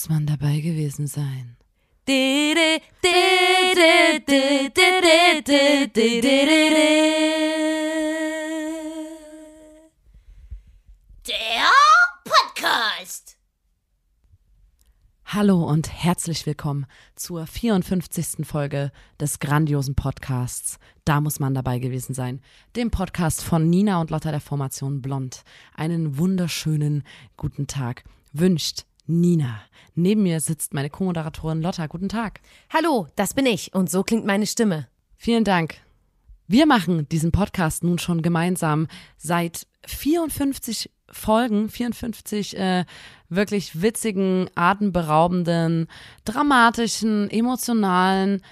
Muss man dabei gewesen sein. Der Podcast. Hallo und herzlich willkommen zur 54. Folge des grandiosen Podcasts. Da muss man dabei gewesen sein. Dem Podcast von Nina und Lotta der Formation Blond. Einen wunderschönen guten Tag wünscht Nina. Neben mir sitzt meine Co-Moderatorin Lotta. Guten Tag. Hallo, das bin ich und so klingt meine Stimme. Vielen Dank. Wir machen diesen Podcast nun schon gemeinsam seit 54 Folgen, 54 äh, wirklich witzigen, atemberaubenden, dramatischen, emotionalen,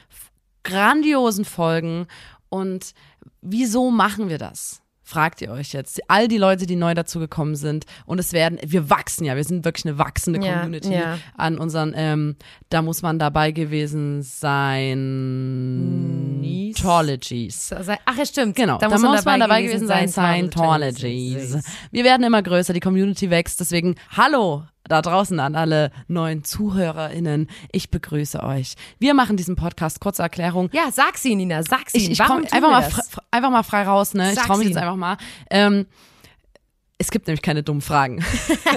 grandiosen Folgen. Und wieso machen wir das? Fragt ihr euch jetzt. All die Leute, die neu dazugekommen sind. Und es werden, wir wachsen ja, wir sind wirklich eine wachsende Ja, Community ja. an unseren, ähm, da muss man dabei gewesen sein. Nies. Tologies. Ach ja, stimmt. Genau, da, muss, man, dabei gewesen sein. Scientologies. Wir werden immer größer, die Community wächst. Deswegen hallo da draußen an alle neuen ZuhörerInnen. Ich begrüße euch. Wir machen diesen Podcast. Kurze Erklärung. Ja, sag sie, Nina, sag sie. Ich, ich tun einfach mal, einfach mal frei raus. Ne? Ich traue mich jetzt einfach mal. Ähm, es gibt nämlich keine dummen Fragen.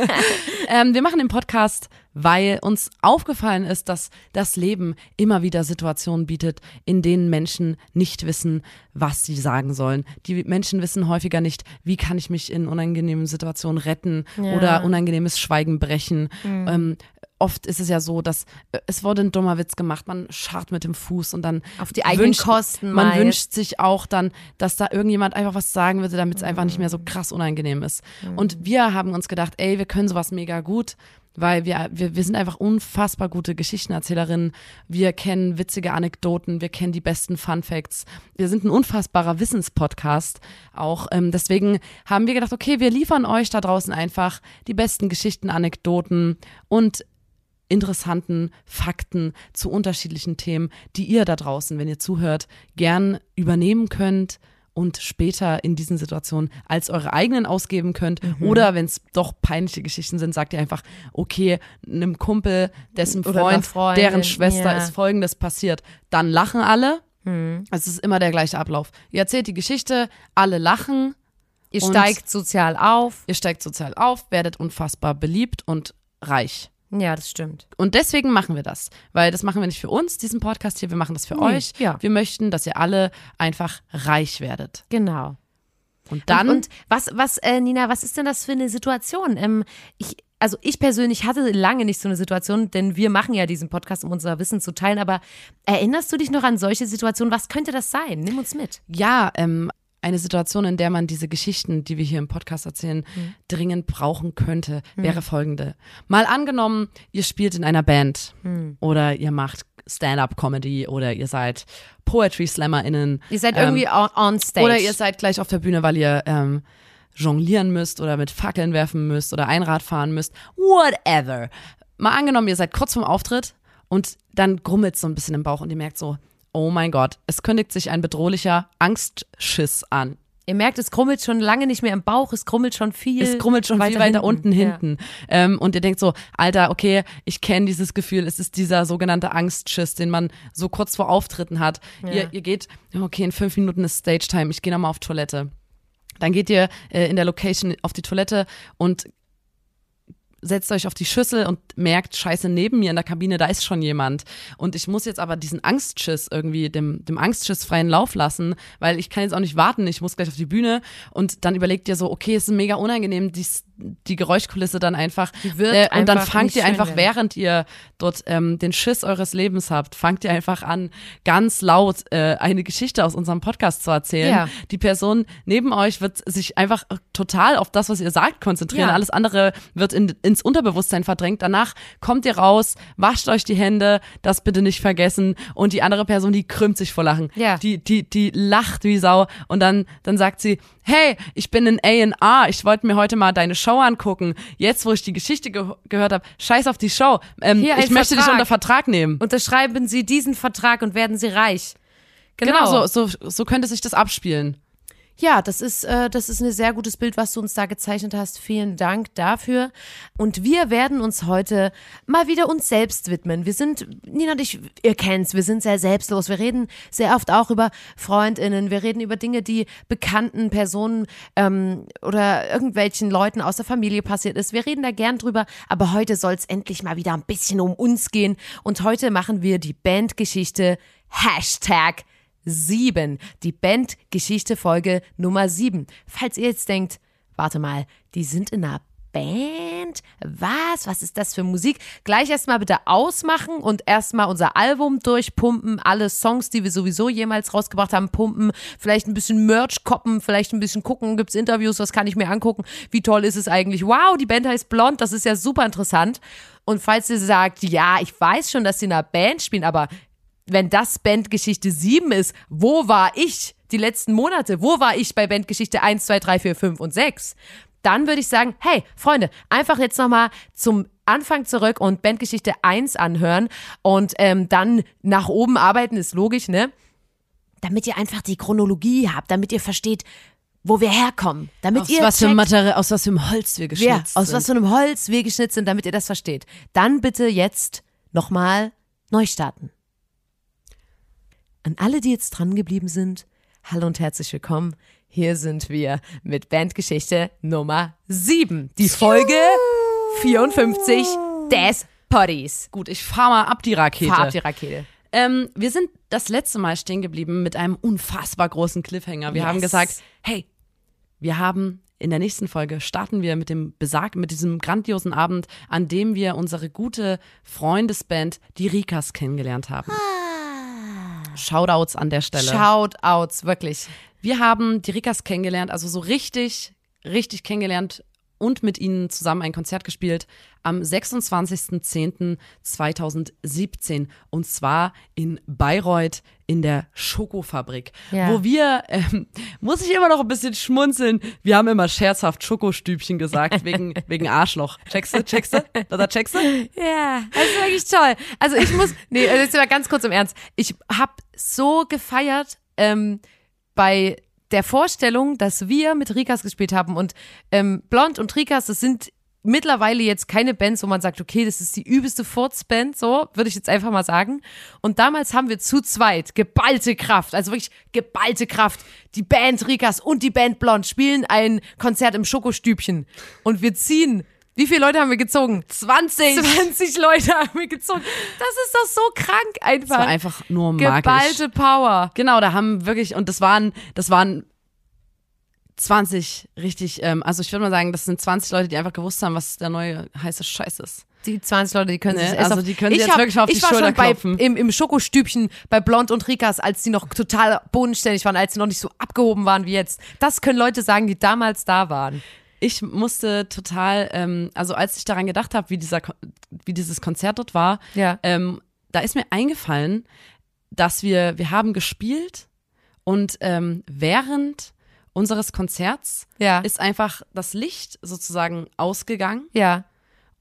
ähm, wir machen den Podcast, weil uns aufgefallen ist, dass das Leben immer wieder Situationen bietet, in denen Menschen nicht wissen, was sie sagen sollen. Die Menschen wissen häufiger nicht, wie kann ich mich in unangenehmen Situationen retten oder unangenehmes Schweigen brechen. Mhm. Ähm, oft ist es ja so, dass äh, es wurde ein dummer Witz gemacht, man scharrt mit dem Fuß und dann Auf die eigenen wünscht, Kosten Man meist. wünscht sich auch dann, dass da irgendjemand einfach was sagen würde, damit es einfach nicht mehr so krass unangenehm ist. Und wir haben uns gedacht, ey, wir können sowas mega gut, weil wir, wir, wir sind einfach unfassbar gute Geschichtenerzählerinnen. Wir kennen witzige Anekdoten, wir kennen die besten Fun Facts. Wir sind ein unfassbarer Wissenspodcast auch. Ähm, deswegen haben wir gedacht, okay, wir liefern euch da draußen einfach die besten Geschichten, Anekdoten und interessanten Fakten zu unterschiedlichen Themen, die ihr da draußen, wenn ihr zuhört, gern übernehmen könnt und später in diesen Situationen als eure eigenen ausgeben könnt. Mhm. Oder wenn es doch peinliche Geschichten sind, sagt ihr einfach, okay, einem Kumpel, dessen Freund, deren Schwester ja. ist folgendes passiert. Dann lachen alle. Mhm. Es ist immer der gleiche Ablauf. Ihr erzählt die Geschichte, alle lachen, Ihr steigt sozial auf. ihr steigt sozial auf, werdet unfassbar beliebt und reich. Ja, das stimmt. Und deswegen machen wir das, weil das machen wir nicht für uns, diesen Podcast hier, wir machen das für Nee, euch. ja. Wir möchten, dass ihr alle einfach reich werdet. Genau. Und dann, Und, und was, was, äh, Nina, was ist denn das für eine Situation? Ähm, ich, also ich persönlich hatte lange nicht so eine Situation, denn wir machen ja diesen Podcast, um unser Wissen zu teilen. Aber erinnerst du dich noch an solche Situationen? Was könnte das sein? Nimm uns mit. ja, ähm, eine Situation, in der man diese Geschichten, die wir hier im Podcast erzählen, Hm. dringend brauchen könnte, wäre folgende. Mal angenommen, ihr spielt in einer Band Hm. oder ihr macht Stand-up-Comedy oder ihr seid Poetry-SlammerInnen. Ihr seid ähm, irgendwie on, on stage. Oder ihr seid gleich auf der Bühne, weil ihr ähm, jonglieren müsst oder mit Fackeln werfen müsst oder Einrad fahren müsst. Whatever. Mal angenommen, ihr seid kurz vorm Auftritt und dann grummelt so ein bisschen im Bauch und ihr merkt so, oh mein Gott, es kündigt sich ein bedrohlicher Angstschiss an. Ihr merkt, es krummelt schon lange nicht mehr im Bauch, es krummelt schon viel. Es krummelt schon viel weiter unten hinten. Ähm, und ihr denkt so, Alter, okay, ich kenne dieses Gefühl. Es ist dieser sogenannte Angstschiss, den man so kurz vor Auftritten hat. Ihr, ihr geht, okay, in fünf Minuten ist Stage Time, ich gehe nochmal auf Toilette. Dann geht ihr äh, in der Location auf die Toilette und setzt euch auf die Schüssel und merkt, scheiße, neben mir in der Kabine, da ist schon jemand. Und ich muss jetzt aber diesen Angstschiss irgendwie, dem, dem Angstschiss freien Lauf lassen, weil ich kann jetzt auch nicht warten, ich muss gleich auf die Bühne. Und dann überlegt ihr so, okay, es ist mega unangenehm, die, die Geräuschkulisse dann einfach. Äh, und dann fangt ihr einfach, während ihr dort ähm, den Schiss eures Lebens habt, fangt ihr einfach an, ganz laut äh, eine Geschichte aus unserem Podcast zu erzählen. Ja. Die Person neben euch wird sich einfach total auf das, was ihr sagt, konzentrieren. Ja. Alles andere wird in, ins Unterbewusstsein verdrängt. Danach kommt ihr raus, wascht euch die Hände, das bitte nicht vergessen. Und die andere Person, die krümmt sich vor Lachen. Ja. Die, die, die lacht wie Sau. Und dann, dann sagt sie, hey, ich bin in A&R, ich wollte mir heute mal deine Show angucken. Jetzt, wo ich die Geschichte ge gehört habe, scheiß auf die Show. Ähm, ein ich möchte dich Vertrag. unter Vertrag nehmen. Unterschreiben Sie diesen Vertrag und werden Sie reich. Genau, so, so, so könnte sich das abspielen. Ja, das ist, äh, das ist ein sehr gutes Bild, was du uns da gezeichnet hast. Vielen Dank dafür. Und wir werden uns heute mal wieder uns selbst widmen. Wir sind, Nina und ich, ihr kennt's, wir sind sehr selbstlos. Wir reden sehr oft auch über FreundInnen. Wir reden über Dinge, die bekannten Personen ähm, oder irgendwelchen Leuten aus der Familie passiert ist. Wir reden da gern drüber. Aber heute soll es endlich mal wieder ein bisschen um uns gehen. Und heute machen wir die Bandgeschichte Hashtag 7. Die Bandgeschichte Folge Nummer 7. Falls ihr jetzt denkt, warte mal, die sind in einer Band? Was? Was ist das für Musik? Gleich erstmal bitte ausmachen und erstmal unser Album durchpumpen, alle Songs, die wir sowieso jemals rausgebracht haben, pumpen, vielleicht ein bisschen Merch koppen, vielleicht ein bisschen gucken, gibt's Interviews, was kann ich mir angucken? Wie toll ist es eigentlich? Wow, die Band heißt Blond, das ist ja super interessant. Und falls ihr sagt, ja, ich weiß schon, dass sie in einer Band spielen, aber wenn das Bandgeschichte 7 ist, wo war ich die letzten Monate? Wo war ich bei Bandgeschichte 1, 2, 3, 4, 5 und 6? Dann würde ich sagen, hey, Freunde, einfach jetzt nochmal zum Anfang zurück und Bandgeschichte 1 anhören und ähm, dann nach oben arbeiten, ist logisch, ne? Damit ihr einfach die Chronologie habt, damit ihr versteht, wo wir herkommen. Damit aus ihr was für checkt, Material, aus was für einem Holz wir geschnitzt ja, aus sind. was für einem Holz wir geschnitzt sind, damit ihr das versteht. Dann bitte jetzt nochmal neu starten. An alle, die jetzt dran geblieben sind, hallo und herzlich willkommen. Hier sind wir mit Bandgeschichte Nummer 7. Die Folge 54 des Potties. Gut, ich fahr mal ab die Rakete. Fahr ab die Rakete. Ähm, wir sind das letzte Mal stehen geblieben mit einem unfassbar großen Cliffhanger. Wir Yes. haben gesagt, hey, wir haben in der nächsten Folge starten wir mit dem besag mit diesem grandiosen Abend, an dem wir unsere gute Freundesband, die Rikas, kennengelernt haben. Shoutouts an der Stelle. Shoutouts, wirklich. Wir haben die Rikas kennengelernt, also so richtig, richtig kennengelernt und mit ihnen zusammen ein Konzert gespielt am 26.10.2017 und zwar in Bayreuth in der Schokofabrik, Ja. wo wir, ähm, muss ich immer noch ein bisschen schmunzeln, wir haben immer scherzhaft Schokostübchen gesagt, wegen, wegen Arschloch. Checkst du, checkst du? Da checkst du? Ja, das ist wirklich toll. Also ich muss, nee, also jetzt mal ganz kurz im Ernst. Ich habe so gefeiert ähm, bei der Vorstellung, dass wir mit Rikas gespielt haben und ähm, Blond und Rikas, das sind mittlerweile jetzt keine Bands, wo man sagt, okay, das ist die übelste Furzband, so würde ich jetzt einfach mal sagen. Und damals haben wir zu zweit geballte Kraft, also wirklich geballte Kraft. Die Band Rikas und die Band Blond spielen ein Konzert im Schokostübchen und wir ziehen. Wie viele Leute haben wir gezogen? 20! 20 Leute haben wir gezogen. Das ist doch so krank einfach. Das war einfach nur magisch. Geballte Power. Genau, da haben wirklich, und das waren, das waren 20 richtig, ähm, also ich würde mal sagen, das sind 20 Leute, die einfach gewusst haben, was der neue heiße Scheiß ist. Die 20 Leute, die können Ne, sich also auf, die können sich ich jetzt hab, wirklich auf die ich war Schulter schon bei, klopfen. Im, Im Schokostübchen bei Blond und Rikas, als die noch total bodenständig waren, als sie noch nicht so abgehoben waren wie jetzt. Das können Leute sagen, die damals da waren. Ich musste total, ähm, also als ich daran gedacht habe, wie, dieser, wie dieses Konzert dort war, Ja. ähm, da ist mir eingefallen, dass wir, wir haben gespielt und ähm, während unseres Konzerts Ja. ist einfach das Licht sozusagen ausgegangen Ja.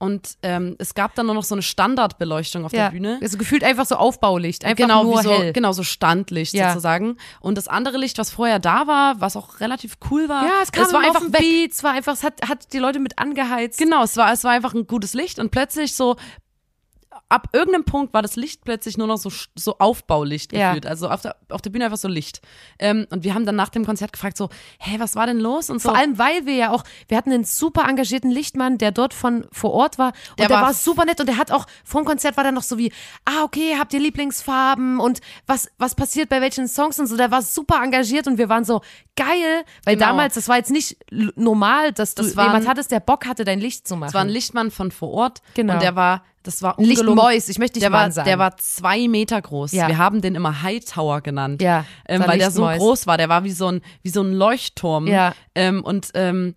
Und ähm, es gab dann nur noch so eine Standardbeleuchtung auf ja. der Bühne. Also gefühlt einfach so Aufbaulicht. Einfach genau, nur wie so, hell. genau so Standlicht Ja. sozusagen. Und das andere Licht, was vorher da war, was auch relativ cool war, Ja, es kam war immer einfach weg. Beat, es war einfach, es hat, hat die Leute mit angeheizt. Genau, es war, es war einfach ein gutes Licht und plötzlich so, ab irgendeinem Punkt war das Licht plötzlich nur noch so, so Aufbaulicht Ja. gefühlt. Also auf der, auf der Bühne einfach so Licht. Ähm, und wir haben dann nach dem Konzert gefragt so, hä, was war denn los? Und so, Vor allem, weil wir ja auch, wir hatten einen super engagierten Lichtmann, der dort von vor Ort war. Und der, Der war, war super nett und der hat auch vor dem Konzert war dann noch so wie, ah, okay, habt ihr Lieblingsfarben und was, was passiert bei welchen Songs und so. Der war super engagiert und wir waren so geil, weil Genau. damals, das war jetzt nicht normal, dass du Das waren- jemand hattest, der Bock hatte, dein Licht zu machen. es war ein Lichtmann von vor Ort. Genau. Und der war, das war ungelogen. Lichtmäus, ich möchte nicht Der war, sagen. der war zwei Meter groß. Ja. Wir haben den immer Hightower genannt. Ja, ähm, weil der so groß war. Der war wie so ein, wie so ein Leuchtturm. Ja. Ähm, und ähm,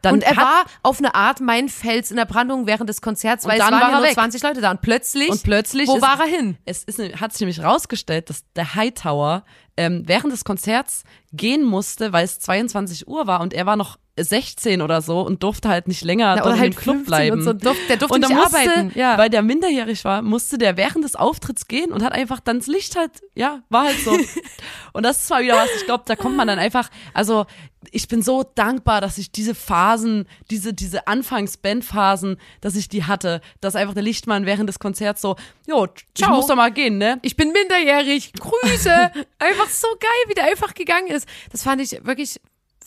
dann und er war auf eine Art mein Fels in der Brandung während des Konzerts, weil es dann waren war ja nur weg. 20 Leute da und plötzlich, Und plötzlich wo ist- war er hin? es ist, hat sich nämlich rausgestellt, dass der Hightower ähm, während des Konzerts gehen musste, weil es 22 Uhr war und er war noch 16 oder so und durfte halt nicht länger Na, dort halt im Club 15 bleiben. Und so, durf, der durfte Und nicht musste, arbeiten. Ja. weil der minderjährig war, musste der während des Auftritts gehen und hat einfach dann das Licht halt, ja, war halt so. und das ist mal wieder was, ich glaube, da kommt man dann einfach, also ich bin so dankbar, dass ich diese Phasen, diese, diese Anfangs-Bandphasen, dass ich die hatte, dass einfach der Lichtmann während des Konzerts so, jo, ich muss doch mal gehen, ne? ich bin minderjährig, Grüße. einfach so geil, wie der einfach gegangen ist. Das fand ich wirklich,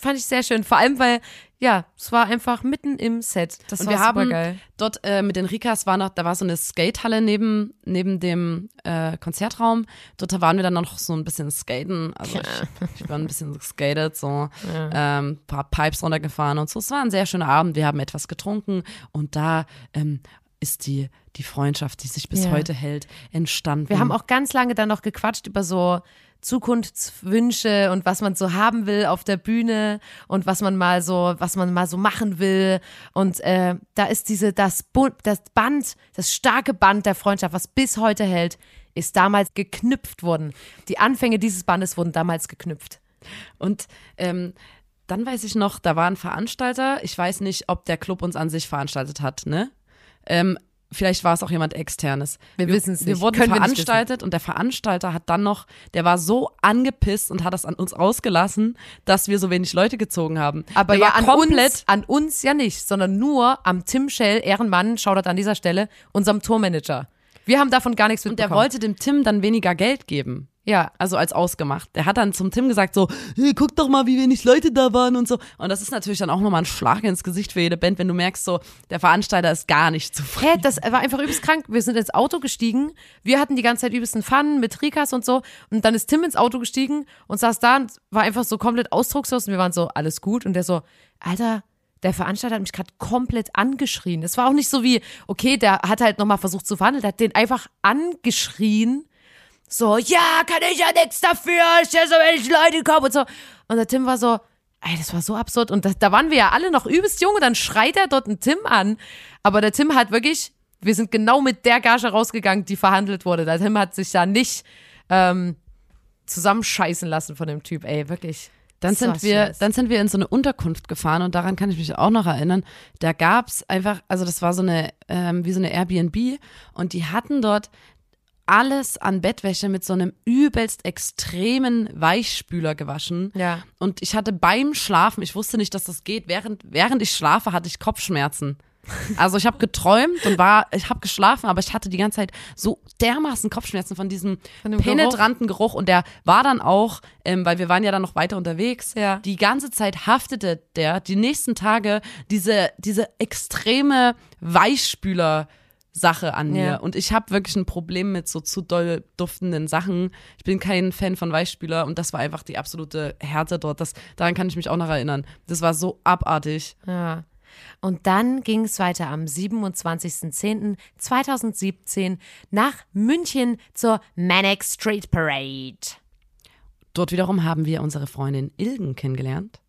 fand ich sehr schön. Vor allem, weil, ja, es war einfach mitten im Set. Das Und war wir haben supergeil. dort äh, mit den Rikas war noch, da war so eine Skatehalle neben, neben dem äh, Konzertraum. Dort waren wir dann noch so ein bisschen skaten. Also ich, ich war ein bisschen geskatet, so ähm, paar Pipes runtergefahren und so. Es war ein sehr schöner Abend. Wir haben etwas getrunken und da ähm, ist die, die Freundschaft, die sich bis Ja. heute hält, entstanden. Wir haben auch ganz lange dann noch gequatscht über so Zukunftswünsche und was man so haben will auf der Bühne und was man mal so, was man mal so machen will. Und äh, da ist diese, das, das Band, das starke Band der Freundschaft, was bis heute hält, ist damals geknüpft worden. Die Anfänge dieses Bandes wurden damals geknüpft. Und ähm, dann weiß ich noch, da war ein Veranstalter. Ich weiß nicht, ob der Club uns an sich veranstaltet hat, ne? Ähm, vielleicht war es auch jemand externes. Wir Wir nicht. wurden Können wir nicht veranstaltet und der Veranstalter hat dann noch, der war so angepisst und hat das an uns ausgelassen, dass wir so wenig Leute gezogen haben. Aber der ja, an komplett uns, an uns ja nicht, sondern nur am Tim Shell, Ehrenmann, Shoutout an dieser Stelle, unserem Tourmanager. Wir haben davon gar nichts und der mitbekommen. wollte dem Tim dann weniger Geld geben. Ja, Also als ausgemacht. Der hat dann zum Tim gesagt so, hey, guck doch mal, wie wenig Leute da waren und so. Und das ist natürlich dann auch nochmal ein Schlag ins Gesicht für jede Band, wenn du merkst so, der Veranstalter ist gar nicht zufrieden. Hä, das war einfach übelst krank. Wir sind ins Auto gestiegen. Wir hatten die ganze Zeit übelsten Fun mit Rikas und so. Und dann ist Tim ins Auto gestiegen und saß da und war einfach so komplett ausdruckslos. Und wir waren so, alles gut. Und der so, Alter, der Veranstalter hat mich gerade komplett angeschrien. Es war auch nicht so wie, okay, der hat halt nochmal versucht zu verhandeln. Der hat den einfach angeschrien. So, ja, kann ich ja nichts dafür. Ich ja so wenig Leute kommen und so. Und der Tim war so, Ey, das war so absurd. Und da, da waren wir ja alle noch übelst jung und dann schreit er dort einen Tim an. Aber der Tim hat wirklich, wir sind genau mit der Gage rausgegangen, die verhandelt wurde. Der Tim hat sich da nicht ähm, zusammenscheißen lassen von dem Typ. Ey, wirklich. Dann sind wir, Scheiß. dann sind wir in so eine Unterkunft gefahren und daran kann ich mich auch noch erinnern. Da gab's einfach, also das war so eine, ähm, wie so eine Airbnb und die hatten dort alles an Bettwäsche mit so einem übelst extremen Weichspüler gewaschen. Ja. Und ich hatte beim Schlafen, ich wusste nicht, dass das geht, während, während ich schlafe, hatte ich Kopfschmerzen. Also ich habe geträumt und war, ich habe geschlafen, aber ich hatte die ganze Zeit so dermaßen Kopfschmerzen von diesem Von penetranten Geruch. und der war dann auch, ähm, weil wir waren ja dann noch weiter unterwegs, Ja. die ganze Zeit haftete der die nächsten Tage diese, diese extreme Weichspüler Sache an mir. Ja. Und ich habe wirklich ein Problem mit so zu doll duftenden Sachen. Ich bin kein Fan von Weichspüler und das war einfach die absolute Härte dort. Das, daran kann ich mich auch noch erinnern. Das war so abartig. Ja. Und dann ging es weiter am 27.10.2017 nach München zur Manic Street Parade. Dort wiederum haben wir unsere Freundin Ilgen kennengelernt.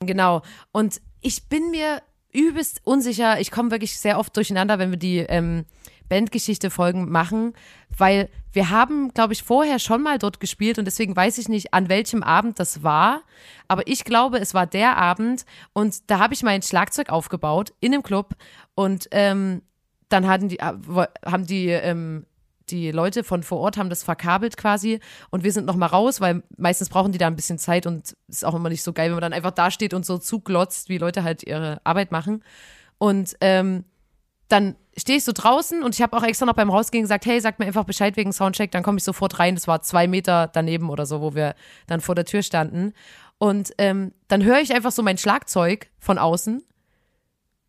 Genau. Und ich bin mir übelst unsicher. Ich komme wirklich sehr oft durcheinander, wenn wir die ähm, Bandgeschichte-Folgen machen, weil wir haben, glaube ich, vorher schon mal dort gespielt und deswegen weiß ich nicht, an welchem Abend das war. Aber ich glaube, es war der Abend und da habe ich mein Schlagzeug aufgebaut in dem Club und ähm, dann hatten die, äh, haben die ähm, die Leute von vor Ort haben das verkabelt quasi und wir sind noch mal raus, weil meistens brauchen die da ein bisschen Zeit und ist auch immer nicht so geil, wenn man dann einfach da steht und so zuglotzt, wie Leute halt ihre Arbeit machen. Und ähm, dann stehe ich so draußen und ich habe auch extra noch beim Rausgehen gesagt, hey, sag mir einfach Bescheid wegen Soundcheck, dann komme ich sofort rein. Das war zwei Meter daneben oder so, wo wir dann vor der Tür standen. Und ähm, dann höre ich einfach so mein Schlagzeug von außen,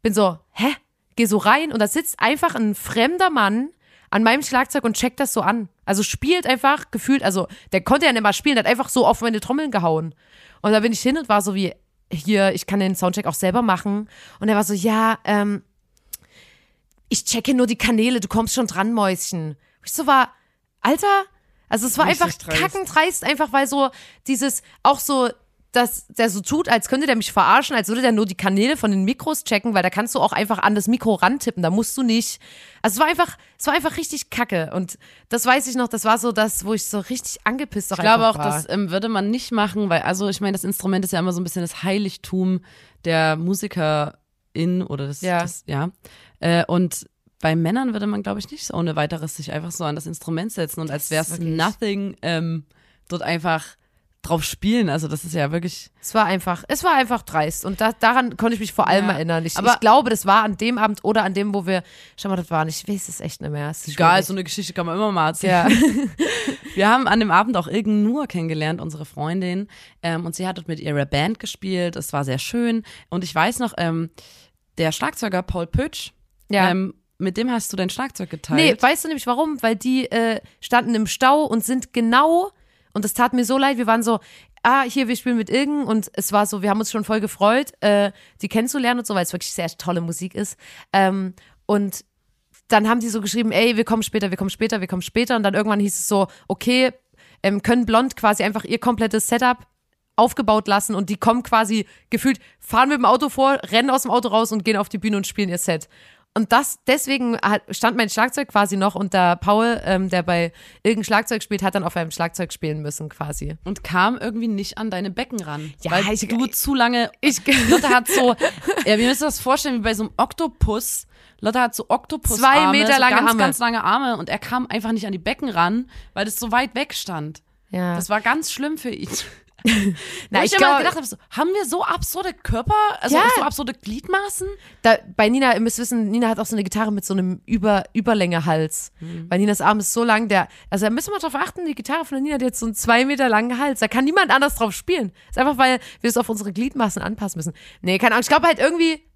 bin so, hä? Geh so rein und da sitzt einfach ein fremder Mann an meinem Schlagzeug und checkt das so an. Also spielt einfach gefühlt, also der konnte ja nicht mal spielen, der hat einfach so auf meine Trommeln gehauen. Und da bin ich hin und war so wie, hier, ich kann den Soundcheck auch selber machen. Und er war so, ja, ähm, ich checke nur die Kanäle, du kommst schon dran, Mäuschen. Ich so war, Alter, also es war Richtig einfach dreist. kackendreist, einfach weil so dieses, auch so dass der so tut, als könnte der mich verarschen, als würde der nur die Kanäle von den Mikros checken, weil da kannst du auch einfach an das Mikro rantippen, da musst du nicht. Also es war einfach, es war einfach richtig kacke und das weiß ich noch, das war so das, wo ich so richtig angepisst Ich glaube auch, war. das ähm, würde man nicht machen, weil, also ich meine, das Instrument ist ja immer so ein bisschen das Heiligtum der Musikerin oder das, ja. Das, ja. Äh, und bei Männern würde man, glaube ich, nicht so ohne weiteres sich einfach so an das Instrument setzen und als wäre es nothing ähm, dort einfach drauf spielen. Also das ist ja wirklich. Es war einfach, es war einfach dreist. Und da, daran konnte ich mich vor allem ja. erinnern. Ich, aber ich glaube, das war an dem Abend oder an dem, wo wir, schau mal, das war nicht, ich weiß es echt nicht mehr. Ist Egal, so eine Geschichte kann man immer mal erzählen. Ja. wir haben an dem Abend auch Irgend Nur kennengelernt, unsere Freundin. Ähm, und sie hat dort mit ihrer Band gespielt. Es war sehr schön. Und ich weiß noch, ähm, der Schlagzeuger Paul Pötsch, ja. Ähm, mit dem hast du dein Schlagzeug geteilt. Nee, weißt du nämlich warum? Weil die äh, standen im Stau und sind genau und das tat mir so leid. Wir waren so, ah, hier, wir spielen mit Irgen und es war so, wir haben uns schon voll gefreut, äh, die kennenzulernen und so, weil es wirklich sehr tolle Musik ist. Ähm, und dann haben die so geschrieben, ey, wir kommen später, wir kommen später, wir kommen später. Und dann irgendwann hieß es so, okay, ähm, können Blond quasi einfach ihr komplettes Setup aufgebaut lassen und die kommen quasi gefühlt, fahren mit dem Auto vor, rennen aus dem Auto raus und gehen auf die Bühne und spielen ihr Set. Und das, deswegen hat, stand mein Schlagzeug quasi noch und der Paul, ähm, der bei irgendeinem Schlagzeug spielt, hat dann auf einem Schlagzeug spielen müssen quasi. Und kam irgendwie nicht an deine Becken ran. Ja, weil ich, du zu lange. Ich, Lotte hat so, ja, wir müssen das vorstellen wie bei so einem Oktopus. Lotte hat so Oktopus zwei Meter lange so ganz, Arme. ganz lange Arme und er kam einfach nicht an die Becken ran, weil das so weit weg stand. Ja. Das war ganz schlimm für ihn. Na, ich, ich glaube, gedacht habe, so, haben wir so absurde Körper, also ja. so absurde Gliedmaßen? Da, bei Nina, ihr müsst wissen, Nina hat auch so eine Gitarre mit so einem Über, Überlänge-Hals. Mhm. Weil Ninas Arm ist so lang, der, also da müssen wir drauf achten, die Gitarre von der Nina, die hat so einen zwei Meter langen Hals. Da kann niemand anders drauf spielen. Das ist einfach, weil wir es auf unsere Gliedmaßen anpassen müssen. Nee, keine Ahnung. Ich glaube halt irgendwie,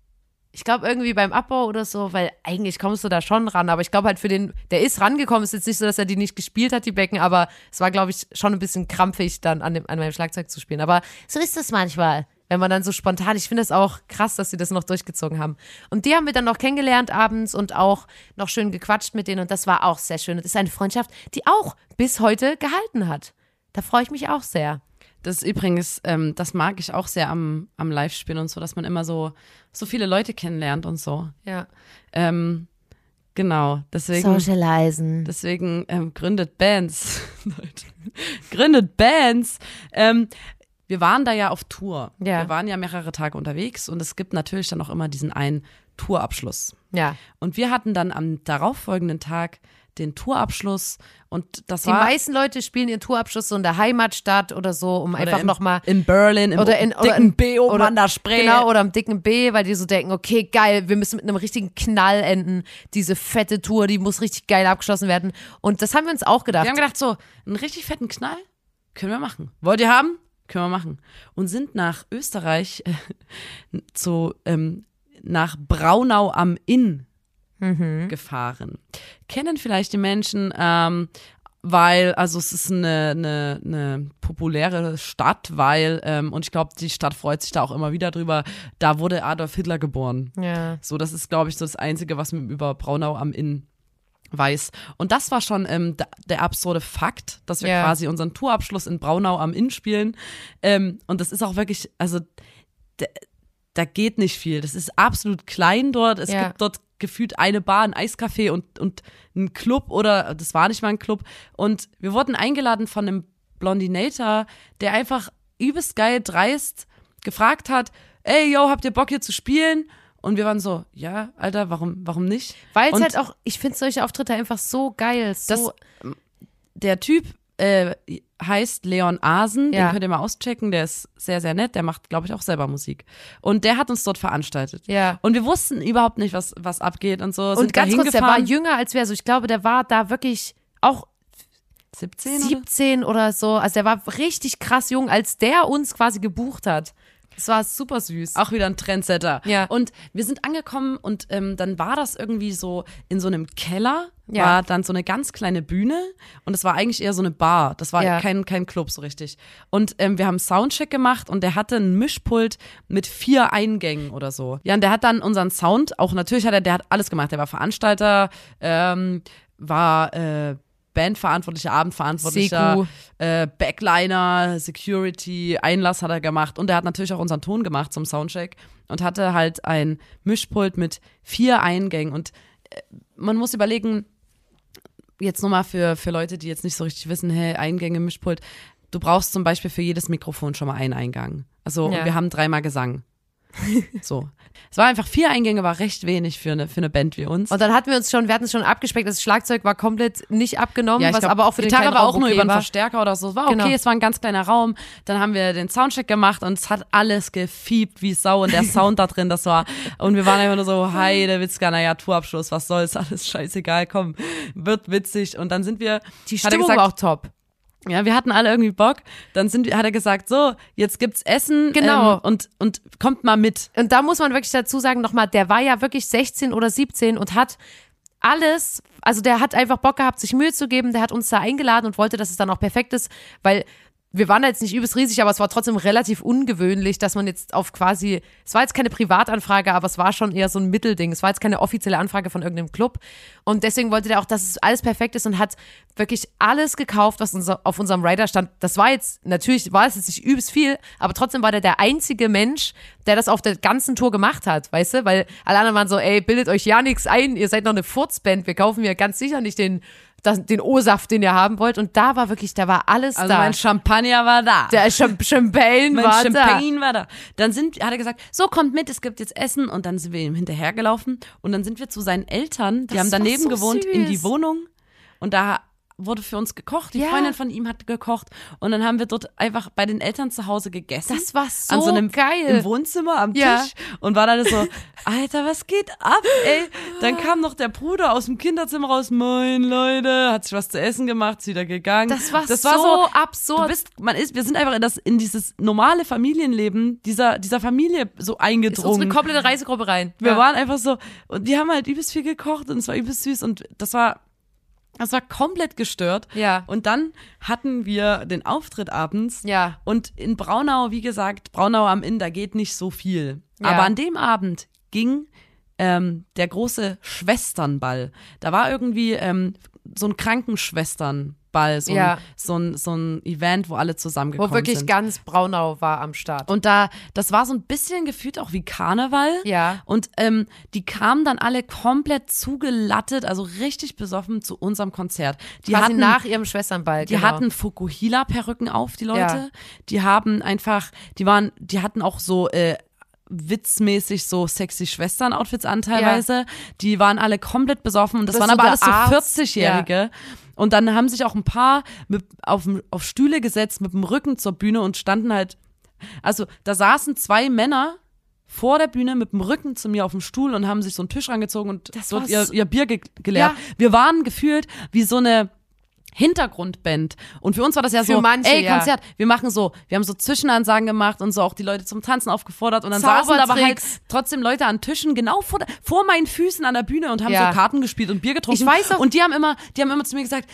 ich glaube irgendwie beim Abbau oder so, weil eigentlich kommst du da schon ran, aber ich glaube halt für den, der ist rangekommen, ist jetzt nicht so, dass er die nicht gespielt hat, die Becken, aber es war, glaube ich, schon ein bisschen krampfig, dann an, dem, an meinem Schlagzeug zu spielen. Aber so ist es manchmal, wenn man dann so spontan, ich finde es auch krass, dass sie das noch durchgezogen haben. Und die haben wir dann noch kennengelernt abends und auch noch schön gequatscht mit denen und das war auch sehr schön. Und das ist eine Freundschaft, die auch bis heute gehalten hat. Da freue ich mich auch sehr. Das ist übrigens, ähm, das mag ich auch sehr am, am Live-Spielen und so, dass man immer so, so viele Leute kennenlernt und so. Ja. Ähm, genau, deswegen. Socializen. Deswegen ähm, gründet Bands. gründet Bands. Ähm, wir waren da ja auf Tour. Ja. Wir waren ja mehrere Tage unterwegs und es gibt natürlich dann auch immer diesen einen Tourabschluss. Ja. Und wir hatten dann am darauffolgenden Tag den Tourabschluss und das die war. Meisten Leute spielen ihren Tourabschluss so in der Heimatstadt oder so, um oder einfach nochmal. In Berlin, im oder in, dicken oder, B oben oder, an der Spree. Genau, oder am dicken B, weil die so denken, okay, geil, wir müssen mit einem richtigen Knall enden. Diese fette Tour, die muss richtig geil abgeschlossen werden. Und das haben wir uns auch gedacht. Wir haben gedacht, so, einen richtig fetten Knall können wir machen. Wollt ihr haben? Können wir machen. Und sind nach Österreich äh, zu, ähm, nach Braunau am Inn mhm. gefahren. Kennen vielleicht die Menschen, ähm, weil, also es ist eine, eine, eine populäre Stadt, weil, ähm, und ich glaube, die Stadt freut sich da auch immer wieder drüber, da wurde Adolf Hitler geboren. Ja. So, das ist, glaube ich, so das Einzige, was man über Braunau am Inn weiß. Und das war schon ähm, der, der absurde Fakt, dass wir Ja. quasi unseren Tourabschluss in Braunau am Inn spielen. Ähm, und das ist auch wirklich, also da, da geht nicht viel. Das ist absolut klein dort. Es Ja. gibt dort gefühlt eine Bar, ein Eiscafé und, und ein Club oder das war nicht mal ein Club. Und wir wurden eingeladen von einem Blondinator, der einfach übelst geil dreist gefragt hat, ey, yo, habt ihr Bock hier zu spielen? Und wir waren so, ja, Alter, warum, warum nicht? Weil es halt auch, ich finde solche Auftritte einfach so geil. So, Das- der Typ äh, heißt Leon Asen, Ja. den könnt ihr mal auschecken, der ist sehr, sehr nett, der macht, glaube ich, auch selber Musik. Und der hat uns dort veranstaltet. ja. Und wir wussten überhut nicht, was, was abgeht und so. Und sind ganz da kurz, der war jünger als wir. Also ich glaube, der war da wirklich auch 17 oder? 17 oder so. Also der war richtig krass jung, als der uns quasi gebucht hat. Das war super süß. Auch wieder ein Trendsetter. Ja. Und wir sind angekommen und ähm, dann war das irgendwie so in so einem Keller, Ja. war dann so eine ganz kleine Bühne und es war eigentlich eher so eine Bar. Das war Ja. kein, kein Club so richtig. Und ähm, wir haben Soundcheck gemacht und der hatte ein Mischpult mit vier Eingängen oder so. Ja, und der hat dann unseren Sound, auch natürlich hat er, der hat alles gemacht. Der war Veranstalter, ähm, war äh, Bandverantwortlicher, Abendverantwortlicher, äh, Backliner, Security, Einlass hat er gemacht und er hat natürlich auch unseren Ton gemacht zum Soundcheck und hatte halt ein Mischpult mit vier Eingängen und äh, man muss überlegen, jetzt nochmal für, für Leute, die jetzt nicht so richtig wissen, hey, Eingänge, Mischpult, du brauchst zum Beispiel für jedes Mikrofon schon mal einen Eingang. Also Ja. wir haben dreimal Gesang. so. Es war einfach vier Eingänge, war recht wenig für eine, für eine Band wie uns. Und dann hatten wir uns schon, wir hatten es schon abgespeckt, das Schlagzeug war komplett nicht abgenommen, ich was glaub, aber auch für den Gitarre war auch nur okay über einen war. Verstärker oder so. Es war okay, Genau. es war ein ganz kleiner Raum. Dann haben wir den Soundcheck gemacht und es hat alles gefiebt wie Sau und der Sound da drin, das war und wir waren einfach nur so, hi, der Witzka, naja, Tourabschluss, was soll's, alles scheißegal, komm, wird witzig und dann sind wir, Die Stimmung gesagt, war auch top. Ja, wir hatten alle irgendwie Bock. Dann sind, wir- hat er gesagt, so, jetzt gibt's Essen Genau. ähm, und, und kommt mal mit. Und da muss man wirklich dazu sagen, nochmal, der war ja wirklich 16 oder 17 und hat alles, also der hat einfach Bock gehabt, sich Mühe zu geben, der hat uns da eingeladen und wollte, dass es dann auch perfekt ist, weil wir waren da jetzt nicht übelst riesig, aber es war trotzdem relativ ungewöhnlich, dass man jetzt auf quasi, es war jetzt keine Privatanfrage, aber es war schon eher so ein Mittelding. Es war jetzt keine offizielle Anfrage von irgendeinem Club. Und deswegen wollte der auch, dass es alles perfekt ist und hat wirklich alles gekauft, was unser, auf unserem Rider stand. Das war jetzt, natürlich war es jetzt nicht übelst viel, aber trotzdem war der der einzige Mensch, der das auf der ganzen Tour gemacht hat, weißt du? Weil alle anderen waren so, ey, bildet euch ja nichts ein, ihr seid noch eine Furzband, wir kaufen mir ganz sicher nicht den, das, den O-Saft, den ihr haben wollt. Und da war wirklich, da war alles Also da. mein Champagner war da. der Cham- Champagne mein war Champagne war da. Dann sind, hat er gesagt, so kommt mit, es gibt jetzt Essen und dann sind wir ihm hinterhergelaufen und dann sind wir zu seinen Eltern, die Das haben daneben so gewohnt, in die süß. Wohnung und da wurde für uns gekocht. Die Ja. Freundin von ihm hat gekocht und dann haben wir dort einfach bei den Eltern zu Hause gegessen. da. Das war so, an so einem geil. im Wohnzimmer am Tisch Ja. und war dann so, Alter, was geht ab, ey? Dann kam noch der Bruder aus dem Kinderzimmer raus, moin Leute, hat sich was zu essen gemacht, ist wieder gegangen. das war, das so, war so, absurd. Du bist, man ist, wir sind einfach in das, in dieses normale Familienleben dieser, dieser Familie so ist unsere eingedrungen. komplette Reisegruppe rein. Wir ja. waren einfach so, und die haben halt übelst viel gekocht und es war übelst süß und das war, das war komplett gestört. Ja. Und dann hatten wir den Auftritt abends. Ja. Und in Braunau, wie gesagt, Braunau am Inn, da geht nicht so viel. Ja. Aber an dem Abend ging ähm, der große Schwesternball. Da war irgendwie ähm, so ein Krankenschwesternball, so, Ja. ein, so, ein, so ein Event, wo alle zusammengekommen Wo wirklich sind. ganz Braunau war am Start. Und da, das war so ein bisschen gefühlt auch wie Karneval. Ja. Und ähm, die kamen dann alle komplett zugelattet, also richtig besoffen zu unserem Konzert. Die Quasi hatten nach ihrem Schwesternball. die genau. hatten Fukuhila-Perücken auf, die Leute. Ja. Die haben einfach, die waren, die hatten auch so äh, witzmäßig so sexy Schwestern-Outfits an teilweise. Die waren alle komplett besoffen und das, Das waren aber alles der so Arzt. 40-Jährige. Und dann haben sich auch ein paar mit, auf, auf Stühle gesetzt mit dem Rücken zur Bühne und standen halt, also da saßen zwei Männer vor der Bühne mit dem Rücken zu mir auf dem Stuhl und haben sich so einen Tisch rangezogen und Das dort ihr, ihr Bier ge geleert. Ja. Wir waren gefühlt wie so eine Hintergrundband. Und für uns war das ja Für so, manche, ey, ja. Konzert, wir machen so, wir haben so Zwischenansagen gemacht und so auch die Leute zum Tanzen aufgefordert und dann saßen aber halt trotzdem Leute an Tischen genau vor, vor meinen Füßen an der Bühne und haben Ja. so Karten gespielt und Bier getrunken. Ich weiß auch- Und die haben immer, die haben immer zu mir gesagt,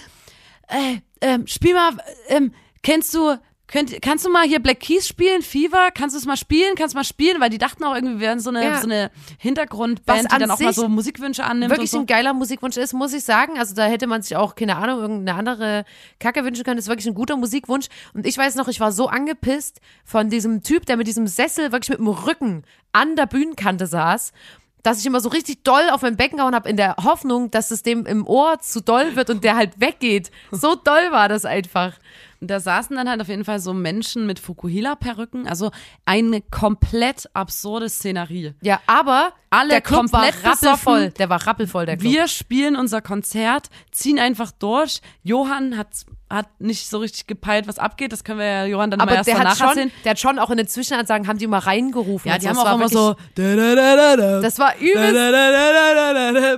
äh, ähm, spiel mal, ähm, kennst du, könnt, kannst du mal hier Black Keys spielen, Fever? Kannst du es mal spielen? Kannst du mal spielen? Weil die dachten auch irgendwie, wir wären so eine, Ja. so eine Hintergrundband, die an dann auch mal so Musikwünsche annimmt wirklich so. ein geiler Musikwunsch ist, muss ich sagen. Also da hätte man sich auch, keine Ahnung, irgendeine andere Kacke wünschen können. Das ist wirklich ein guter Musikwunsch. Und ich weiß noch, ich war so angepisst von diesem Typ, der mit diesem Sessel wirklich mit dem Rücken an der Bühnenkante saß, dass ich immer so richtig doll auf mein Becken gehauen habe, in der Hoffnung, dass es dem im Ohr zu doll wird und der halt weggeht. So doll war das einfach. Da saßen dann halt auf jeden Fall so Menschen mit Fukuhila-Perücken, also eine komplett absurde Szenerie. Ja, aber Alle der Club war komplett rappelvoll. besoffen. Der war rappelvoll, der Club. Wir spielen unser Konzert, ziehen einfach durch. Johann hat, hat nicht so richtig gepeilt, was abgeht. Das können wir ja Johann dann mal aber erst der hat, danach schon, erzählen. der hat schon auch in den Zwischenansagen, haben die immer reingerufen. Ja, die haben auch war immer so. Das war übelst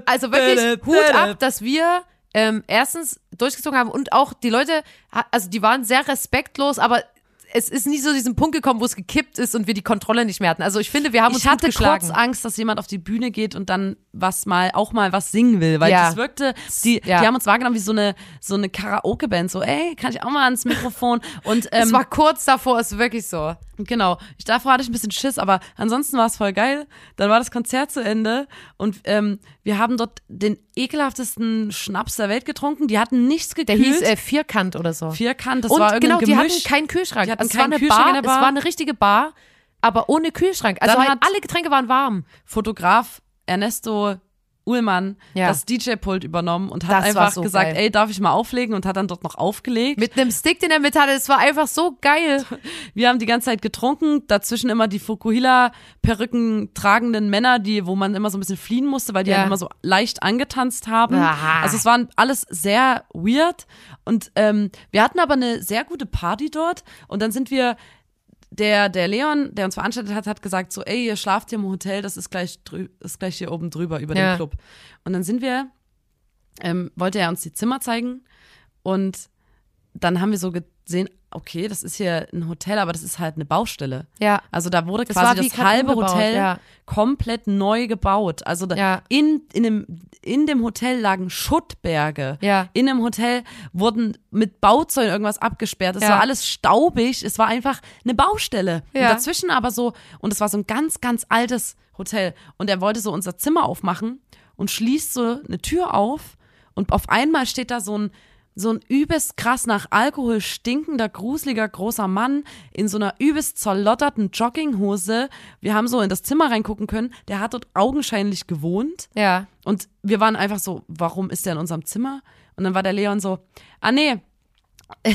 Also wirklich Hut ab, dass wir ähm, erstens durchgezogen haben und auch die Leute, also die waren sehr respektlos, aber es ist nie so diesen Punkt gekommen, wo es gekippt ist und wir die Kontrolle nicht mehr hatten. Also ich finde, wir haben uns ich hatte geschlagen. kurz Angst, dass jemand auf die Bühne geht und dann was mal auch mal was singen will, weil Ja. das wirkte, die, Ja. die haben uns wahrgenommen wie so eine so eine Karaoke-Band, so ey, kann ich auch mal ans Mikrofon und ähm, es war kurz davor, ist wirklich so. Genau. Ich, davor hatte ich ein bisschen Schiss, aber ansonsten war es voll geil. Dann war das Konzert zu Ende und ähm, wir haben dort den ekelhaftesten Schnaps der Welt getrunken. Die hatten nichts Der gekühlt. hieß äh, Vierkant oder so. Vierkant, das und war genau, irgendwie die ein hatten keinen Kühlschrank. Hatten also es war keinen eine Kühlschrank Bar, in der Bar. es war eine richtige Bar, aber ohne Kühlschrank. Also halt alle Getränke waren warm. Fotograf Ernesto Uhlmann Ja. das DJ-Pult übernommen und hat Das einfach so gesagt, geil. ey, darf ich mal auflegen und hat dann dort noch aufgelegt. Mit einem Stick, den er mit hatte, es war einfach so geil. Wir haben die ganze Zeit getrunken, dazwischen immer die Fukuhila-Perücken tragenden Männer, die, wo man immer so ein bisschen fliehen musste, weil die Ja. halt immer so leicht angetanzt haben. Ah. Also es waren alles sehr weird und ähm, wir hatten aber eine sehr gute Party dort und dann sind wir der, der Leon, der uns veranstaltet hat, hat gesagt so, ey, ihr schlaft hier im Hotel, das ist gleich, drü ist gleich hier oben drüber über Ja. den Club. Und dann sind wir, ähm, wollte er uns die Zimmer zeigen und dann haben wir so gesehen, okay, das ist hier ein Hotel, aber das ist halt eine Baustelle. Ja. Also da wurde Das quasi das halbe umgebaut, Hotel ja. komplett neu gebaut. Also da, Ja. in, in, dem, in dem Hotel lagen Schuttberge. Ja. In dem Hotel wurden mit Bauzäunen irgendwas abgesperrt. Es Ja. war alles staubig. Es war einfach eine Baustelle. Und Ja. dazwischen aber so, und es war so ein ganz, ganz altes Hotel. Und er wollte so unser Zimmer aufmachen und schließt so eine Tür auf. Und auf einmal steht da so ein, so ein übelst krass nach Alkohol stinkender, gruseliger, großer Mann in so einer übelst zerlotterten Jogginghose. Wir haben so in das Zimmer reingucken können. Der hat dort augenscheinlich gewohnt. Ja. Und wir waren einfach so, warum ist der in unserem Zimmer? Und dann war der Leon so, ah nee,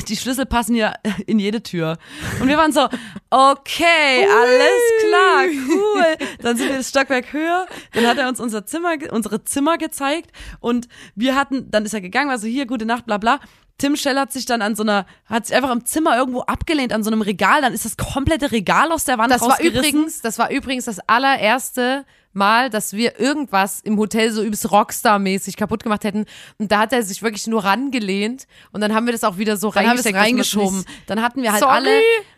die Schlüssel passen ja in jede Tür. Und wir waren so, okay, alles klar, cool. Dann sind wir das Stockwerk höher. Dann hat er uns unser Zimmer, unsere Zimmer gezeigt. Und wir hatten, dann ist er gegangen, war so, hier, gute Nacht, bla bla. Tim Schell hat sich dann an so einer, hat sich einfach im Zimmer irgendwo abgelehnt, an so einem Regal. Dann ist das komplette Regal aus der Wand Das war übrigens, das war übrigens das allererste Mal, dass wir irgendwas im Hotel so übelst Rockstar-mäßig kaputt gemacht hätten. Und da hat er sich wirklich nur rangelehnt und dann haben wir das auch wieder so Dann reingesteckt. reingeschoben. nicht- Dann hatten wir halt Sorry. alle,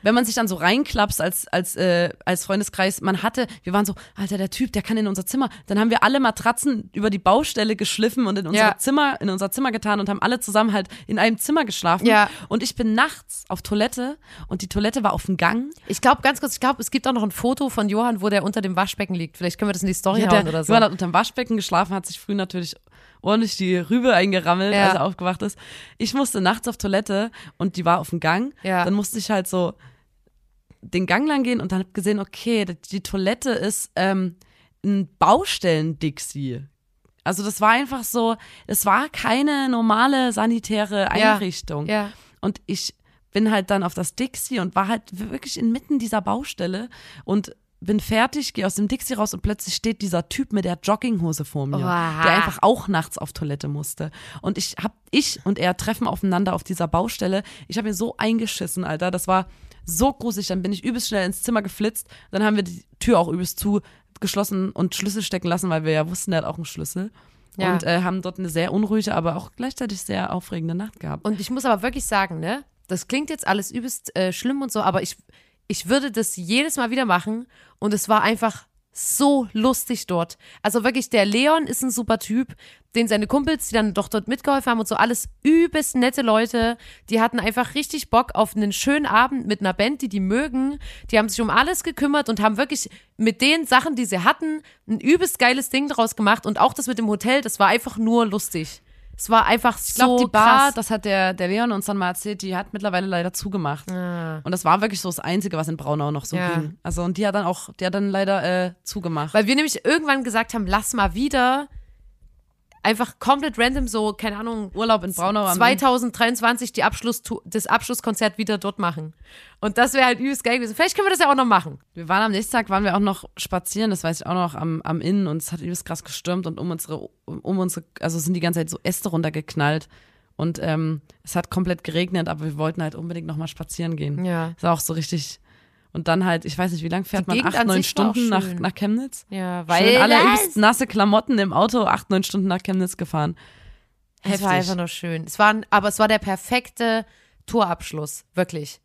wenn man sich dann so reinklapst als, als, äh, als Freundeskreis, man hatte, wir waren so, Alter, der Typ, der kann in unser Zimmer. Dann haben wir alle Matratzen über die Baustelle geschliffen und in unser Ja. Zimmer, in unser Zimmer getan und haben alle zusammen halt in einem Zimmer geschlafen. Ja. Und ich bin nachts auf Toilette und die Toilette war auf dem Gang. Ich glaube, ganz kurz, ich glaube, es gibt auch noch ein Foto von Johann, wo der unter dem Waschbecken liegt. Vielleicht können wir das in die Story Ja, hauen der, oder so. Johann hat unterm Waschbecken geschlafen, hat sich früh natürlich ordentlich die Rübe eingerammelt, Ja. als er aufgewacht ist. Ich musste nachts auf Toilette und die war auf dem Gang. Ja. Dann musste ich halt so den Gang lang gehen und dann hab gesehen, okay, die- die Toilette ist ähm, ein Baustellen-Dixie. Also das war einfach so, es war keine normale sanitäre. Einrichtung. Ja. Und ich bin halt dann auf das Dixie und war halt wirklich inmitten dieser Baustelle und bin fertig, gehe aus dem Dixie raus und plötzlich steht dieser Typ mit der Jogginghose vor mir, Oha. der einfach auch nachts auf Toilette musste. Und ich hab, ich und er treffen aufeinander auf dieser Baustelle. Ich habe mir so eingeschissen, Alter. Das war so gruselig. Dann bin ich übelst schnell ins Zimmer geflitzt. Dann haben wir die Tür auch übelst zugeschlossen und Schlüssel stecken lassen, weil wir ja wussten, der hat auch einen Schlüssel. Ja. Und äh, haben dort eine sehr unruhige, aber auch gleichzeitig sehr aufregende Nacht gehabt. Und ich muss aber wirklich sagen, ne, das klingt jetzt alles übelst äh, schlimm und so, aber ich, ich würde das jedes Mal wieder machen und es war einfach so lustig dort. Also wirklich, der Leon ist ein super Typ, den seine Kumpels, die dann doch dort mitgeholfen haben und so, alles übelst nette Leute. Die hatten einfach richtig Bock auf einen schönen Abend mit einer Band, die die mögen. Die haben sich um alles gekümmert und haben wirklich mit den Sachen, die sie hatten, ein übelst geiles Ding draus gemacht. Und auch das mit dem Hotel, das war einfach nur lustig. Es war einfach Ich glaube, so die Bar, krass. das hat der, der Leon uns dann mal erzählt, die hat mittlerweile leider zugemacht. Und das war wirklich so das Einzige, was in Braunau noch so Ah. Ja. ging. Also, und die hat dann auch, die hat dann leider äh, zugemacht. Weil wir nämlich irgendwann gesagt haben, lass mal wieder einfach komplett random so, keine Ahnung, Urlaub in Braunau am 2023 die Abschluss, das Abschlusskonzert wieder dort machen. Und das wäre halt übelst geil gewesen. Vielleicht können wir das ja auch noch machen. Wir waren am nächsten Tag, waren wir auch noch spazieren, das weiß ich auch noch, am, am Inn und es hat übelst krass gestürmt und um unsere, um unsere, also sind die ganze Zeit so Äste runtergeknallt. Und ähm, es hat komplett geregnet, aber wir wollten halt unbedingt nochmal spazieren gehen. Ja. Das war auch so richtig. Und dann halt, ich weiß nicht, wie lange fährt man? Acht, neun Stunden nach, nach Chemnitz? Ja, Schön alle nasse Klamotten im Auto, acht, neun Stunden nach Chemnitz gefahren. es war Heftig. einfach nur schön. Es war, aber es war der perfekte Tourabschluss, wirklich.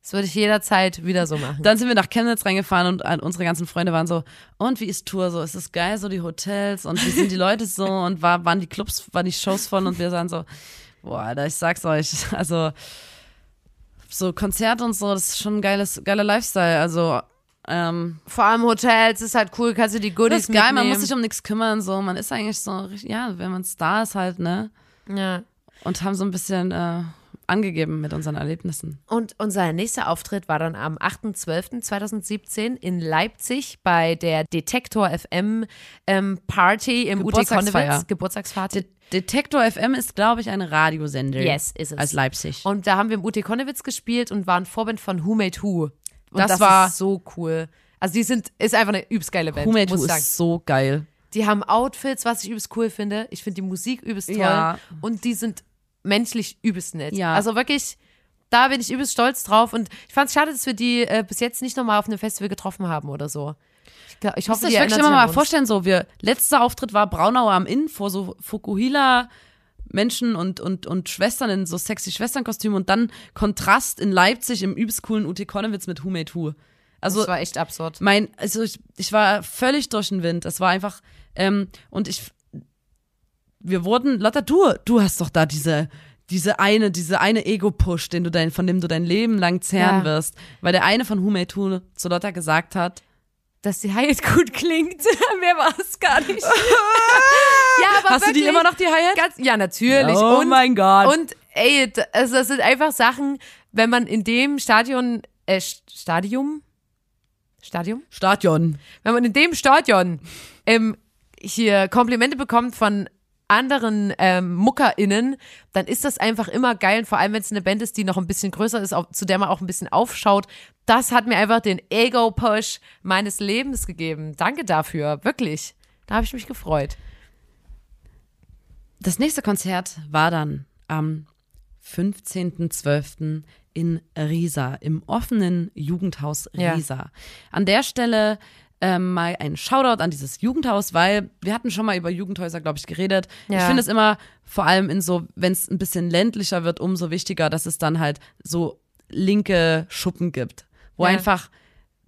Das würde ich jederzeit wieder so machen. Dann sind wir nach Chemnitz reingefahren und äh, unsere ganzen Freunde waren so, und wie ist Tour so? Ist es geil, so die Hotels und wie sind die Leute so und war, waren die Clubs, waren die Shows voll und wir sahen so, boah, Alter, ich sag's euch, also so Konzerte und so, das ist schon ein geiles, geiler Lifestyle. Also ähm, Vor allem Hotels ist halt cool, kannst du die das Goodies ist geil, man muss sich um nichts kümmern, so man ist eigentlich so, richtig- ja, wenn man Star ist halt, ne? ja. Und haben so ein bisschen äh, angegeben mit unseren Erlebnissen. Und unser nächster Auftritt war dann am 8.12.2017 in Leipzig bei der Detektor FM ähm, Party im UT. Konnewitz. Geburtstagsparty. De Detektor FM ist, glaube ich, ein Radiosender. Yes, ist es. Als Leipzig. Und da haben wir im UT Konnewitz gespielt und waren Vorband von Who Made Who. Und Das das, war- so cool. Also die sind, ist einfach eine übelst geile Band, Who Made Who ist so geil. Die haben Outfits, was ich übelst cool finde. Ich finde die Musik übelst toll. Ja. Und die sind menschlich übelst nett. Ja. Also wirklich, da bin ich übelst stolz drauf. Und ich fand es schade, dass wir die äh, bis jetzt nicht nochmal auf einem Festival getroffen haben oder so. Ich, glaub, ich hoffe, dir wirklich immer mal uns. vorstellen, so wir, letzter Auftritt war Braunauer am Inn vor so Fukuhila Menschen und, und, und Schwestern in so sexy Schwesternkostümen und dann Kontrast in Leipzig im übelst coolen UT Konnewitz mit Who Made Who. Also Das war echt absurd. mein, also ich, ich war völlig durch den Wind. Es war einfach, ähm, und ich, wir wurden, Lotta, du, du hast doch da diese, diese eine, diese eine Ego-Push, den du dein, von dem du dein Leben lang zehren Ja. wirst. Weil der eine von Who Who zu Lotta gesagt hat, Dass die Hi-Hat gut klingt. Mehr war es gar nicht. ja, aber hast du die wirklich, immer noch, die Hi-Hat? Ganz, ja, natürlich. Oh und, mein Gott. Und ey, d- also das sind einfach Sachen, wenn man in dem Stadion, äh, St- Stadium? Stadium? Stadion. Wenn man in dem Stadion ähm, hier Komplimente bekommt von anderen ähm, MuckerInnen, dann ist das einfach immer geil. Und vor allem, wenn es eine Band ist, die noch ein bisschen größer ist, auf, zu der man auch ein bisschen aufschaut. Das hat mir einfach den Ego-Push meines Lebens gegeben. Danke dafür, wirklich. Da habe ich mich gefreut. Das nächste Konzert war dann am 15.12. in Riesa, im offenen Jugendhaus Ja. Riesa. An der Stelle ähm, mal ein Shoutout an dieses Jugendhaus, weil wir hatten schon mal über Jugendhäuser, glaube ich, geredet. Ich Ja. finde es immer, vor allem in so, wenn es ein bisschen ländlicher wird, umso wichtiger, dass es dann halt so linke Schuppen gibt, wo Ja. einfach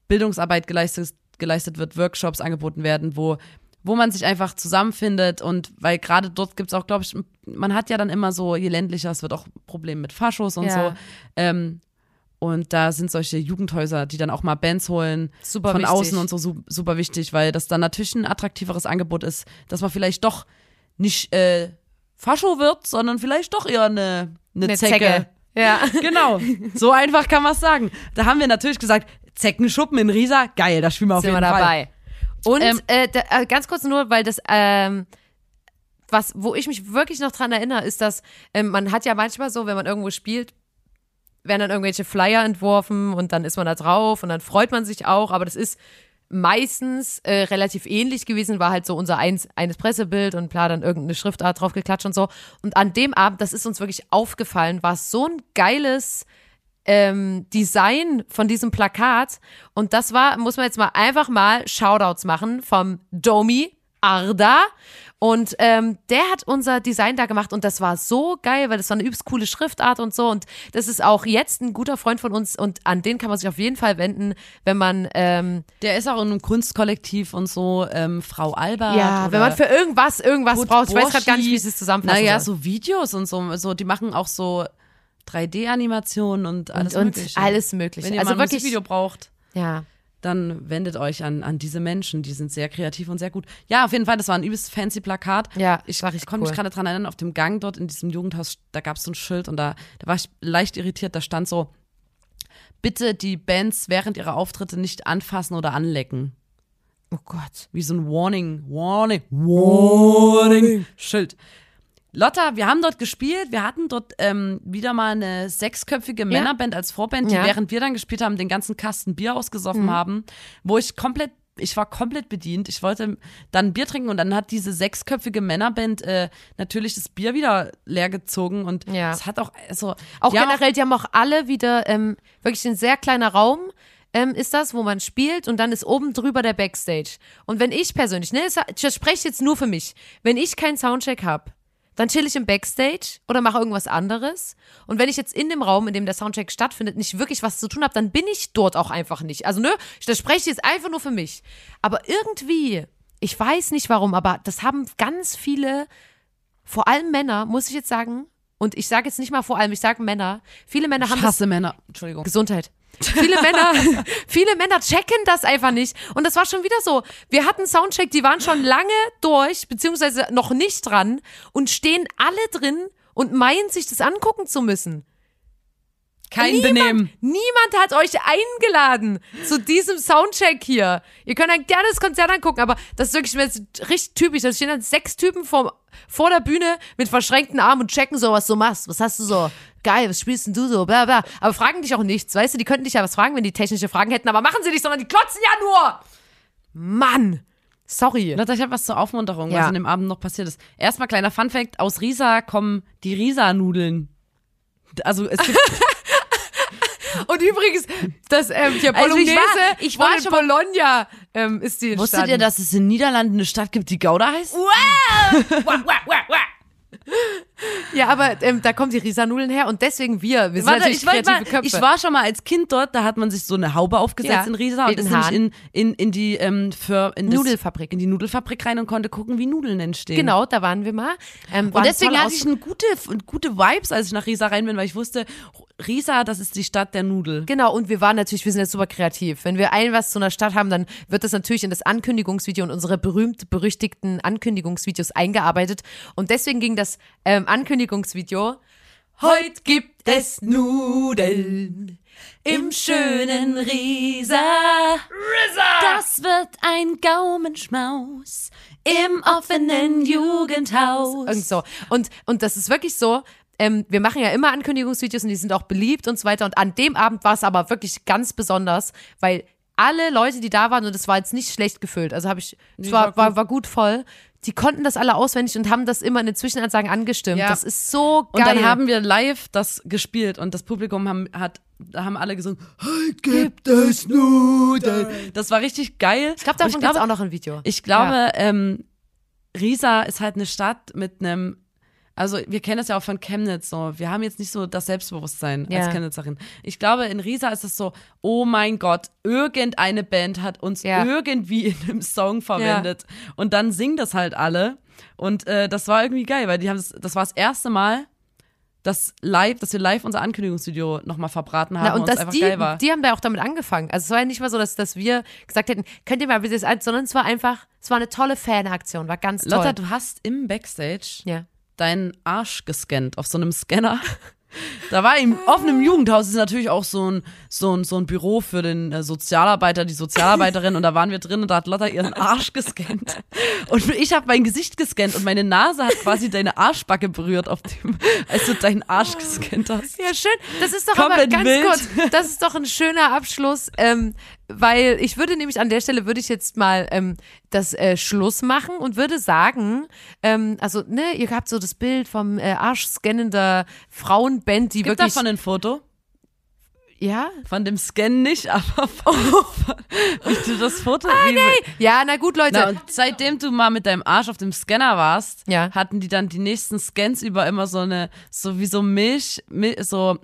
Bildungsarbeit geleistet, geleistet wird, Workshops angeboten werden, wo, wo man sich einfach zusammenfindet und weil gerade dort gibt's auch, glaube ich, man hat ja dann immer so, je ländlicher, es wird auch Probleme mit Faschos und Ja. so. Ähm, und da sind solche Jugendhäuser, die dann auch mal Bands holen, Super von wichtig. außen und so su super wichtig, weil das dann natürlich ein attraktiveres Angebot ist, dass man vielleicht doch nicht äh, Fascho wird, sondern vielleicht doch eher eine, eine, Eine Zecke. Zecke. Ja. Genau, so einfach kann man es sagen. Da haben wir natürlich gesagt, Zeckenschuppen in Riesa, geil, da spielen wir auf sind jeden wir Fall. dabei. Und Ähm, äh, da, äh, ganz kurz nur, weil das, ähm, was, wo ich mich wirklich noch dran erinnere, ist, dass ähm, man hat ja manchmal so, wenn man irgendwo spielt, werden dann irgendwelche Flyer entworfen und dann ist man da drauf und dann freut man sich auch, aber das ist meistens äh, relativ ähnlich gewesen, war halt so unser eins, eines Pressebild und bla, dann irgendeine Schriftart drauf geklatscht und so. Und an dem Abend, das ist uns wirklich aufgefallen, war so ein geiles ähm, Design von diesem Plakat. Und das war, muss man jetzt mal einfach mal Shoutouts machen vom Domi Arda. Und ähm, der hat unser Design da gemacht und das war so geil, weil das war eine übelst coole Schriftart und so. Und das ist auch jetzt ein guter Freund von uns und an den kann man sich auf jeden Fall wenden, wenn man ähm, Der ist auch in einem Kunstkollektiv und so, ähm, Frau Albert. ja, wenn man für irgendwas irgendwas Kurt braucht. Ich weiß gerade gar nicht, Borschi. wie ich es zusammenfassen Naja, soll. so Videos und so, so, die machen auch so 3D-Animationen und alles und, Mögliche. alles mögliche. Wenn ihr also mal ein wirklich, Musikvideo braucht, ja. Dann wendet euch an, an diese Menschen, die sind sehr kreativ und sehr gut. Ja, auf jeden Fall, das war ein übelst fancy Plakat. Ja, ich war richtig konnte mich cool. gerade dran erinnern, auf dem Gang dort in diesem Jugendhaus, da gab es so ein Schild und da, da war ich leicht irritiert, da stand so, bitte die Bands während ihrer Auftritte nicht anfassen oder anlecken. Oh Gott. Wie so ein Warning, Warning, Warning Schild. Lotta, wir haben dort gespielt, wir hatten dort ähm, wieder mal eine sechsköpfige Männerband als Vorband, die Ja. Mhm. während wir dann gespielt haben, den ganzen Kasten Bier ausgesoffen haben, wo ich komplett, ich war komplett bedient. Ich wollte dann Bier trinken und dann hat diese sechsköpfige Männerband äh, natürlich das Bier wieder leer gezogen und Ja. es hat auch, also Auch haben generell, die haben auch alle wieder ähm, wirklich ein sehr kleiner Raum. Ähm, ist das, wo man spielt und dann ist oben drüber der Backstage. Und wenn ich persönlich, ne, ich spreche jetzt nur für mich, wenn ich keinen Soundcheck habe, dann chill ich im Backstage oder mache irgendwas anderes. Und wenn ich jetzt in dem Raum, in dem der Soundcheck stattfindet, nicht wirklich was zu tun habe, dann bin ich dort auch einfach nicht. Also, ne, das spreche ich jetzt einfach nur für mich. Aber irgendwie, ich weiß nicht warum, aber das haben ganz viele, vor allem Männer, muss ich jetzt sagen, und ich sage jetzt nicht mal vor allem, ich sage Männer, viele Männer haben Ich das hasse Männer. Entschuldigung. Gesundheit. Viele Männer, viele Männer checken das einfach nicht. Und das war schon wieder so. Wir hatten Soundcheck, die waren schon lange durch, beziehungsweise noch nicht dran und stehen alle drin und meinen, sich das angucken zu müssen. Kein niemand, Benehmen. Niemand hat euch eingeladen zu diesem Soundcheck hier. Ihr könnt ein gerne das Konzert angucken, aber das ist wirklich das ist richtig typisch. Da stehen dann sechs Typen vor, vor der Bühne mit verschränkten Armen und checken so, was du machst. Was hast du so? Geil, was spielst denn du so? Bla, bla. Aber fragen dich auch nichts. Weißt du, die könnten dich ja was fragen, wenn die technische Fragen hätten, aber machen sie nicht, sondern die klotzen ja nur. Mann. Sorry. Lotta, ich habe was zur Aufmunterung, Ja. was an dem Abend noch passiert ist. Erstmal kleiner Funfact, aus Risa kommen die Risa-Nudeln. Also es gibt Und übrigens, das ähm, hier Also ich Bolognese, war- ich war mal- Bologna ähm, ist die Wusstet entstanden. ihr, dass es in den Niederlanden eine Stadt gibt, die Gouda heißt? Ja, aber ähm, da kommen die Risa-Nudeln her und deswegen wir. Wir sind Warte, natürlich ich, kreative mal, Köpfe. ich war schon mal als Kind dort, da hat man sich so eine Haube aufgesetzt Ja, in Riesa und ist nämlich in, in, in die ähm, für in Nudelfabrik. in die Nudelfabrik rein und konnte gucken, wie Nudeln entstehen. Genau, da waren wir mal. Ähm, Und deswegen hatte ich eine gute, gute Vibes, als ich nach Riesa rein bin, weil ich wusste, Riesa, das ist die Stadt der Nudel. Genau, und wir waren natürlich, wir sind jetzt super kreativ. Wenn wir ein was zu einer Stadt haben, dann wird das natürlich in das Ankündigungsvideo und unsere berühmt-berüchtigten Ankündigungsvideos eingearbeitet. Und deswegen ging das ähm, Ankündigungsvideo. Heute gibt es Nudeln im schönen Riesa. Das wird ein Gaumenschmaus im offenen Jugendhaus. Irgend so. Und, und das ist wirklich so. Ähm, wir machen ja immer Ankündigungsvideos und die sind auch beliebt und so weiter. Und an dem Abend war es aber wirklich ganz besonders, weil alle Leute, die da waren, und es war jetzt nicht schlecht gefüllt, also habe ich, es war, war war, gut. voll, die konnten das alle auswendig und haben das immer in den Zwischenansagen angestimmt. Ja. Das ist so geil. Und dann haben wir live das gespielt und das Publikum haben, hat, da haben alle gesungen, heute gibt es Nudeln. Das war richtig geil. ich glaube, davon gibt es auch noch ein Video. Ich glaube, ähm, Riesa ist halt eine Stadt mit einem, also wir kennen das ja auch von Chemnitz so. Wir haben jetzt nicht so das Selbstbewusstsein Ja. als Chemnitzerin. Ich glaube, in Riesa ist es so, oh mein Gott, irgendeine Band hat uns Ja. irgendwie in einem Song verwendet. Und dann singen das halt alle. Und äh, das war irgendwie geil, weil die haben das, das war das erste Mal, dass live, dass wir live unser Ankündigungsvideo nochmal verbraten haben Na, und und das, einfach die, geil war. die haben da auch damit angefangen. Also es war ja nicht mal so, dass, dass wir gesagt hätten, könnt ihr mal bitte das ein, sondern es war einfach, es war eine tolle Fanaktion, war ganz toll. Lotta, du hast im Backstage ja. Deinen Arsch gescannt auf so einem Scanner. Da war im offenen Jugendhaus ist natürlich auch so ein, so ein, so ein Büro für den äh, Sozialarbeiter, die Sozialarbeiterin und da waren wir drin und da hat Lotta ihren Arsch gescannt. Und ich habe mein Gesicht gescannt und meine Nase hat quasi deine Arschbacke berührt, auf dem, als du deinen Arsch gescannt hast. Ja, schön. Das ist doch aber Komplett ganz wild. kurz. Das ist doch ein schöner Abschluss, ähm, weil ich würde nämlich an der Stelle würde ich jetzt mal ähm, das äh, Schluss machen und würde sagen, ähm, also ne, ihr habt so das Bild vom äh, arschscannender Frauenband, die Gibt wirklich davon ein Foto? ja Von dem Scan nicht, aber von, möchtest du das Foto? Ah, ja na gut Leute Na, seitdem du mal mit deinem Arsch auf dem Scanner warst, Ja. hatten die dann die nächsten Scans über immer so eine, so wie so Milch, Mil so,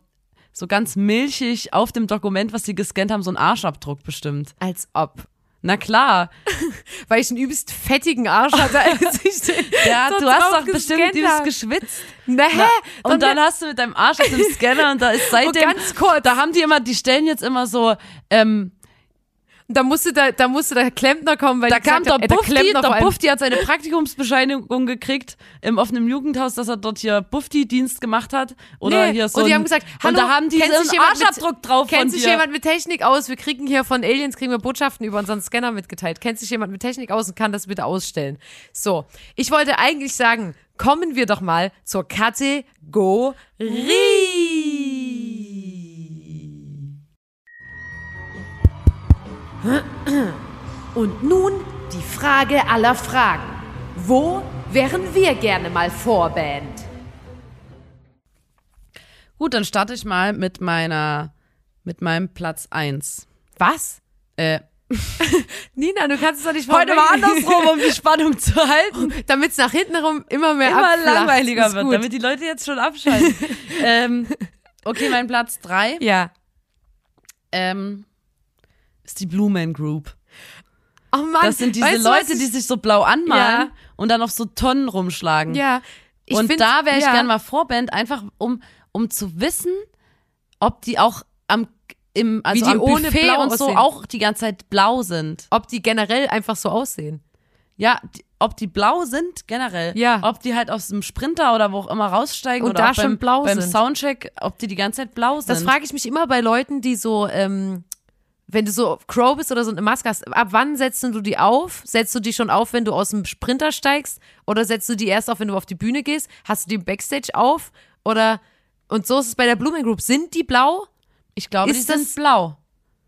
so ganz milchig auf dem Dokument, was sie gescannt haben, so ein Arschabdruck bestimmt. als ob Na klar. weil ich einen übelst fettigen Arsch hatte als ich den Ja, so du hast doch bestimmt hab. geschwitzt. Na, hä? Und dann hast du mit deinem Arsch auf dem Scanner und da ist seitdem, ganz kurz. da haben die immer, die stellen jetzt immer so, ähm, da musste da, da musste der Klempner kommen, weil Da kam der äh, Bufti, Klempner vor der Bufti hat seine Praktikumsbescheinigung gekriegt im offenen Jugendhaus, dass er dort hier Bufti-Dienst gemacht hat. Oder Nee, hier so und die haben gesagt, hallo, und da haben die kennt sich jemand mit- Arschabdruck drauf Kennt sich dir. jemand mit Technik aus? Wir kriegen hier von Aliens kriegen wir Botschaften über unseren Scanner mitgeteilt. Kennt sich jemand mit Technik aus und kann das bitte ausstellen? So, ich wollte eigentlich sagen, kommen wir doch mal zur Kategorie. Und nun die Frage aller Fragen. Wo wären wir gerne mal Vorband? Gut, dann starte ich mal mit meiner, mit meinem Platz eins. Was? Äh, Nina, du kannst es doch nicht Heute mal andersrum, um die Spannung zu halten. Damit es nach hinten rum immer mehr Immer abflacht. langweiliger wird, gut. damit die Leute jetzt schon abschalten. ähm, okay, mein Platz drei Ja. ähm, ist die Blue Man Group. Oh Mann. Das sind diese weißt Leute, ich- die sich so blau anmalen Ja. und dann auf so Tonnen rumschlagen. Ja. Ich und find- da wäre ich ja. gern mal Vorband, einfach um, um zu wissen, ob die auch am im, also die am ohne Buffet blau und so aussehen. auch die ganze Zeit blau sind. Ob die generell einfach so aussehen. Ja, die, ob die blau sind generell. Ja. Ob die halt aus dem Sprinter oder wo auch immer raussteigen Und oder da schon beim, blau beim sind. Soundcheck, ob die die ganze Zeit blau sind. Das frage ich mich immer bei Leuten, die so, ähm, wenn du so Crow bist oder so eine Maske hast, ab wann setzt du die auf? Setzt du die schon auf, wenn du aus dem Sprinter steigst? Oder setzt du die erst auf, wenn du auf die Bühne gehst? Hast du die im Backstage auf? Oder, und so ist es bei der Blooming Group. Sind die blau? ich glaube, ist die sind blau.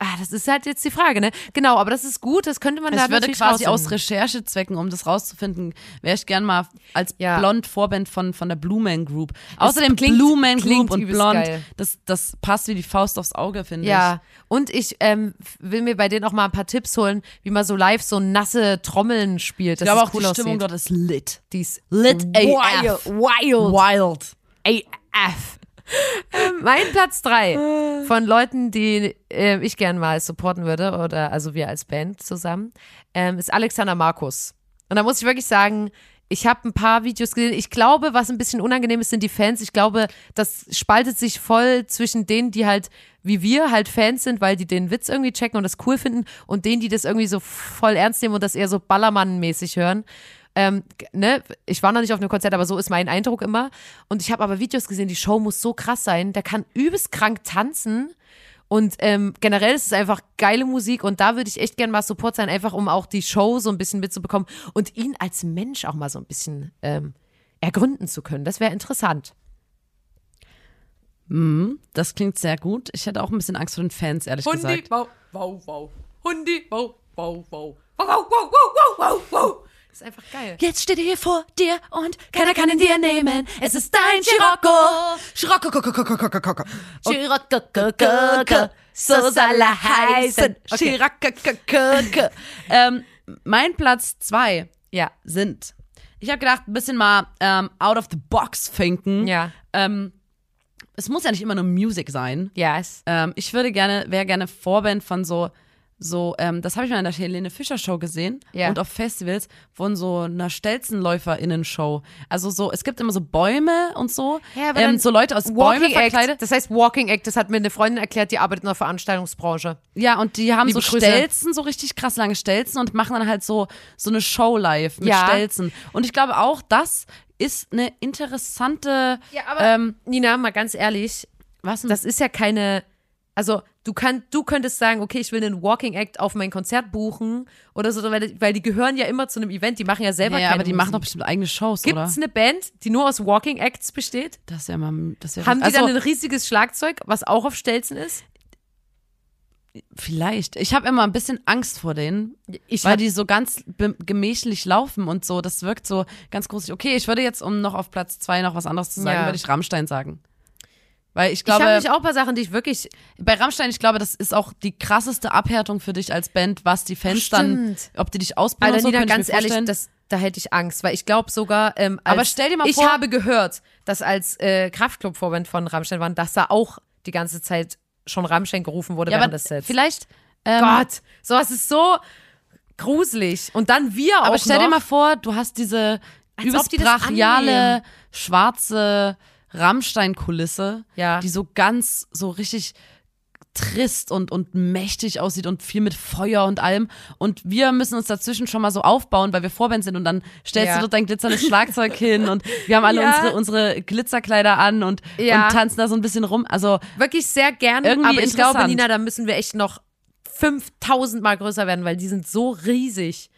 Ah, das ist halt jetzt die Frage, ne? Genau, aber das ist gut, das könnte man da Ich würde quasi aus. Recherchezwecken, um das rauszufinden, wäre ich gern mal als Ja. blond Vorband von, von der Blue Man Group. Außerdem klingt- Blue Man klingt Group und blond, geil. das, das passt wie die Faust aufs Auge, finde Ja, und ich ähm, will mir bei denen auch mal ein paar Tipps holen, wie man so live so nasse Trommeln spielt. ich. Das Ich glaube auch, cool die Stimmung aussieht. dort ist lit. Die ist Lit AF. wild. Wild. AF. Mein Platz drei von Leuten, die äh, ich gern mal supporten würde, oder also wir als Band zusammen, ähm, ist Alexander Markus. Und da muss ich wirklich sagen, ich habe ein paar Videos gesehen. Ich glaube, was ein bisschen unangenehm ist, sind die Fans. Ich glaube, das spaltet sich voll zwischen denen, die halt wie wir halt Fans sind, weil die den Witz irgendwie checken und das cool finden und denen, die das irgendwie so voll ernst nehmen und das eher so Ballermann-mäßig hören. Ähm, ne, ich war noch nicht auf einem Konzert, aber so ist mein Eindruck immer. Und ich habe aber Videos gesehen, die Show muss so krass sein. Der kann übelst krank tanzen. Und ähm, generell ist es einfach geile Musik und da würde ich echt gerne mal Support sein, einfach um auch die Show so ein bisschen mitzubekommen und ihn als Mensch auch mal so ein bisschen ähm, ergründen zu können. Das wäre interessant. Mhm, das klingt sehr gut. Ich hätte auch ein bisschen Angst vor den Fans, ehrlich gesagt. wow, wow, wow. Hundi, wow, wow, wow. Wow, wow, wow, wow, wow, wow. Das ist einfach geil. Jetzt steht er hier vor dir und keiner kann ihn dir nehmen. Es ist dein Scirocco. Scirocco, ko. so soll er heißen. Okay. Scirocco. Ähm, mein Platz zwei Ja, sind, ich habe gedacht, ein bisschen mal ähm, out of the box thinken. ja, Ähm, es muss ja nicht immer nur Music sein. ja. es- Ähm, ich würde gerne, wäre gerne Vorband von so, so, ähm, das habe ich mal in der Helene Fischer Show gesehen Ja. und auf Festivals von so einer Stelzenläuferinnen-Show. Also so, es gibt immer so Bäume und so, Ja, ähm, so Leute aus Bäume Walking verkleidet. Act, das heißt Walking Act, das hat mir eine Freundin erklärt, die arbeitet in der Veranstaltungsbranche. Ja, und die haben Liebe so Grüße. Stelzen, so richtig krass lange Stelzen und machen dann halt so, so eine Show live mit Ja. Stelzen. Und ich glaube auch, das ist eine interessante, Ja, aber ähm, Nina, mal ganz ehrlich, was denn? das ist ja keine, also du kann, du könntest sagen, okay, ich will einen Walking Act auf mein Konzert buchen oder so, weil, weil die gehören ja immer zu einem Event, die machen ja selber ja, keine aber die machen doch Musik. bestimmt eigene Shows, Gibt oder? es eine Band, die nur aus Walking Acts besteht? Das ist ja mal, das ist ja Haben die also, dann ein riesiges Schlagzeug, was auch auf Stelzen ist? Vielleicht. Ich habe immer ein bisschen Angst vor denen, Ich weil die so ganz gemächlich laufen und so. Das wirkt so ganz gruselig. Okay, ich würde jetzt, um noch auf Platz zwei noch was anderes zu sagen, Ja. würde ich Rammstein sagen. Weil ich ich habe glaube, nämlich auch ein paar Sachen, die ich wirklich bei Rammstein, ich glaube, das ist auch die krasseste Abhärtung für dich als Band, was die Fans dann, Stimmt. ob die dich ausbilden Alter, und so, Nina, ich ganz ehrlich, das, da hätte ich Angst, weil ich glaube sogar, ähm, Aber stell dir mal ich vor- habe gehört, dass als äh, Kraftclub-Vorband von Rammstein waren, dass da auch die ganze Zeit schon Rammstein gerufen wurde ja, während des Sets. vielleicht, ähm, Gott, sowas ist so gruselig. Und dann wir auch aber stell dir noch. mal vor, du hast diese Als übelst brachiale, schwarze Rammstein-Kulisse, Ja. die so ganz, so richtig trist und, und mächtig aussieht und viel mit Feuer und allem. Und wir müssen uns dazwischen schon mal so aufbauen, weil wir Vorband sind und dann stellst Ja. du dort dein glitzerndes Schlagzeug hin und wir haben alle Ja. unsere, unsere Glitzerkleider an und, Ja. und tanzen da so ein bisschen rum. Also Wirklich sehr gerne, Irgendwie aber ich glaube. Nina, da müssen wir echt noch 5000 Mal größer werden, weil die sind so riesig.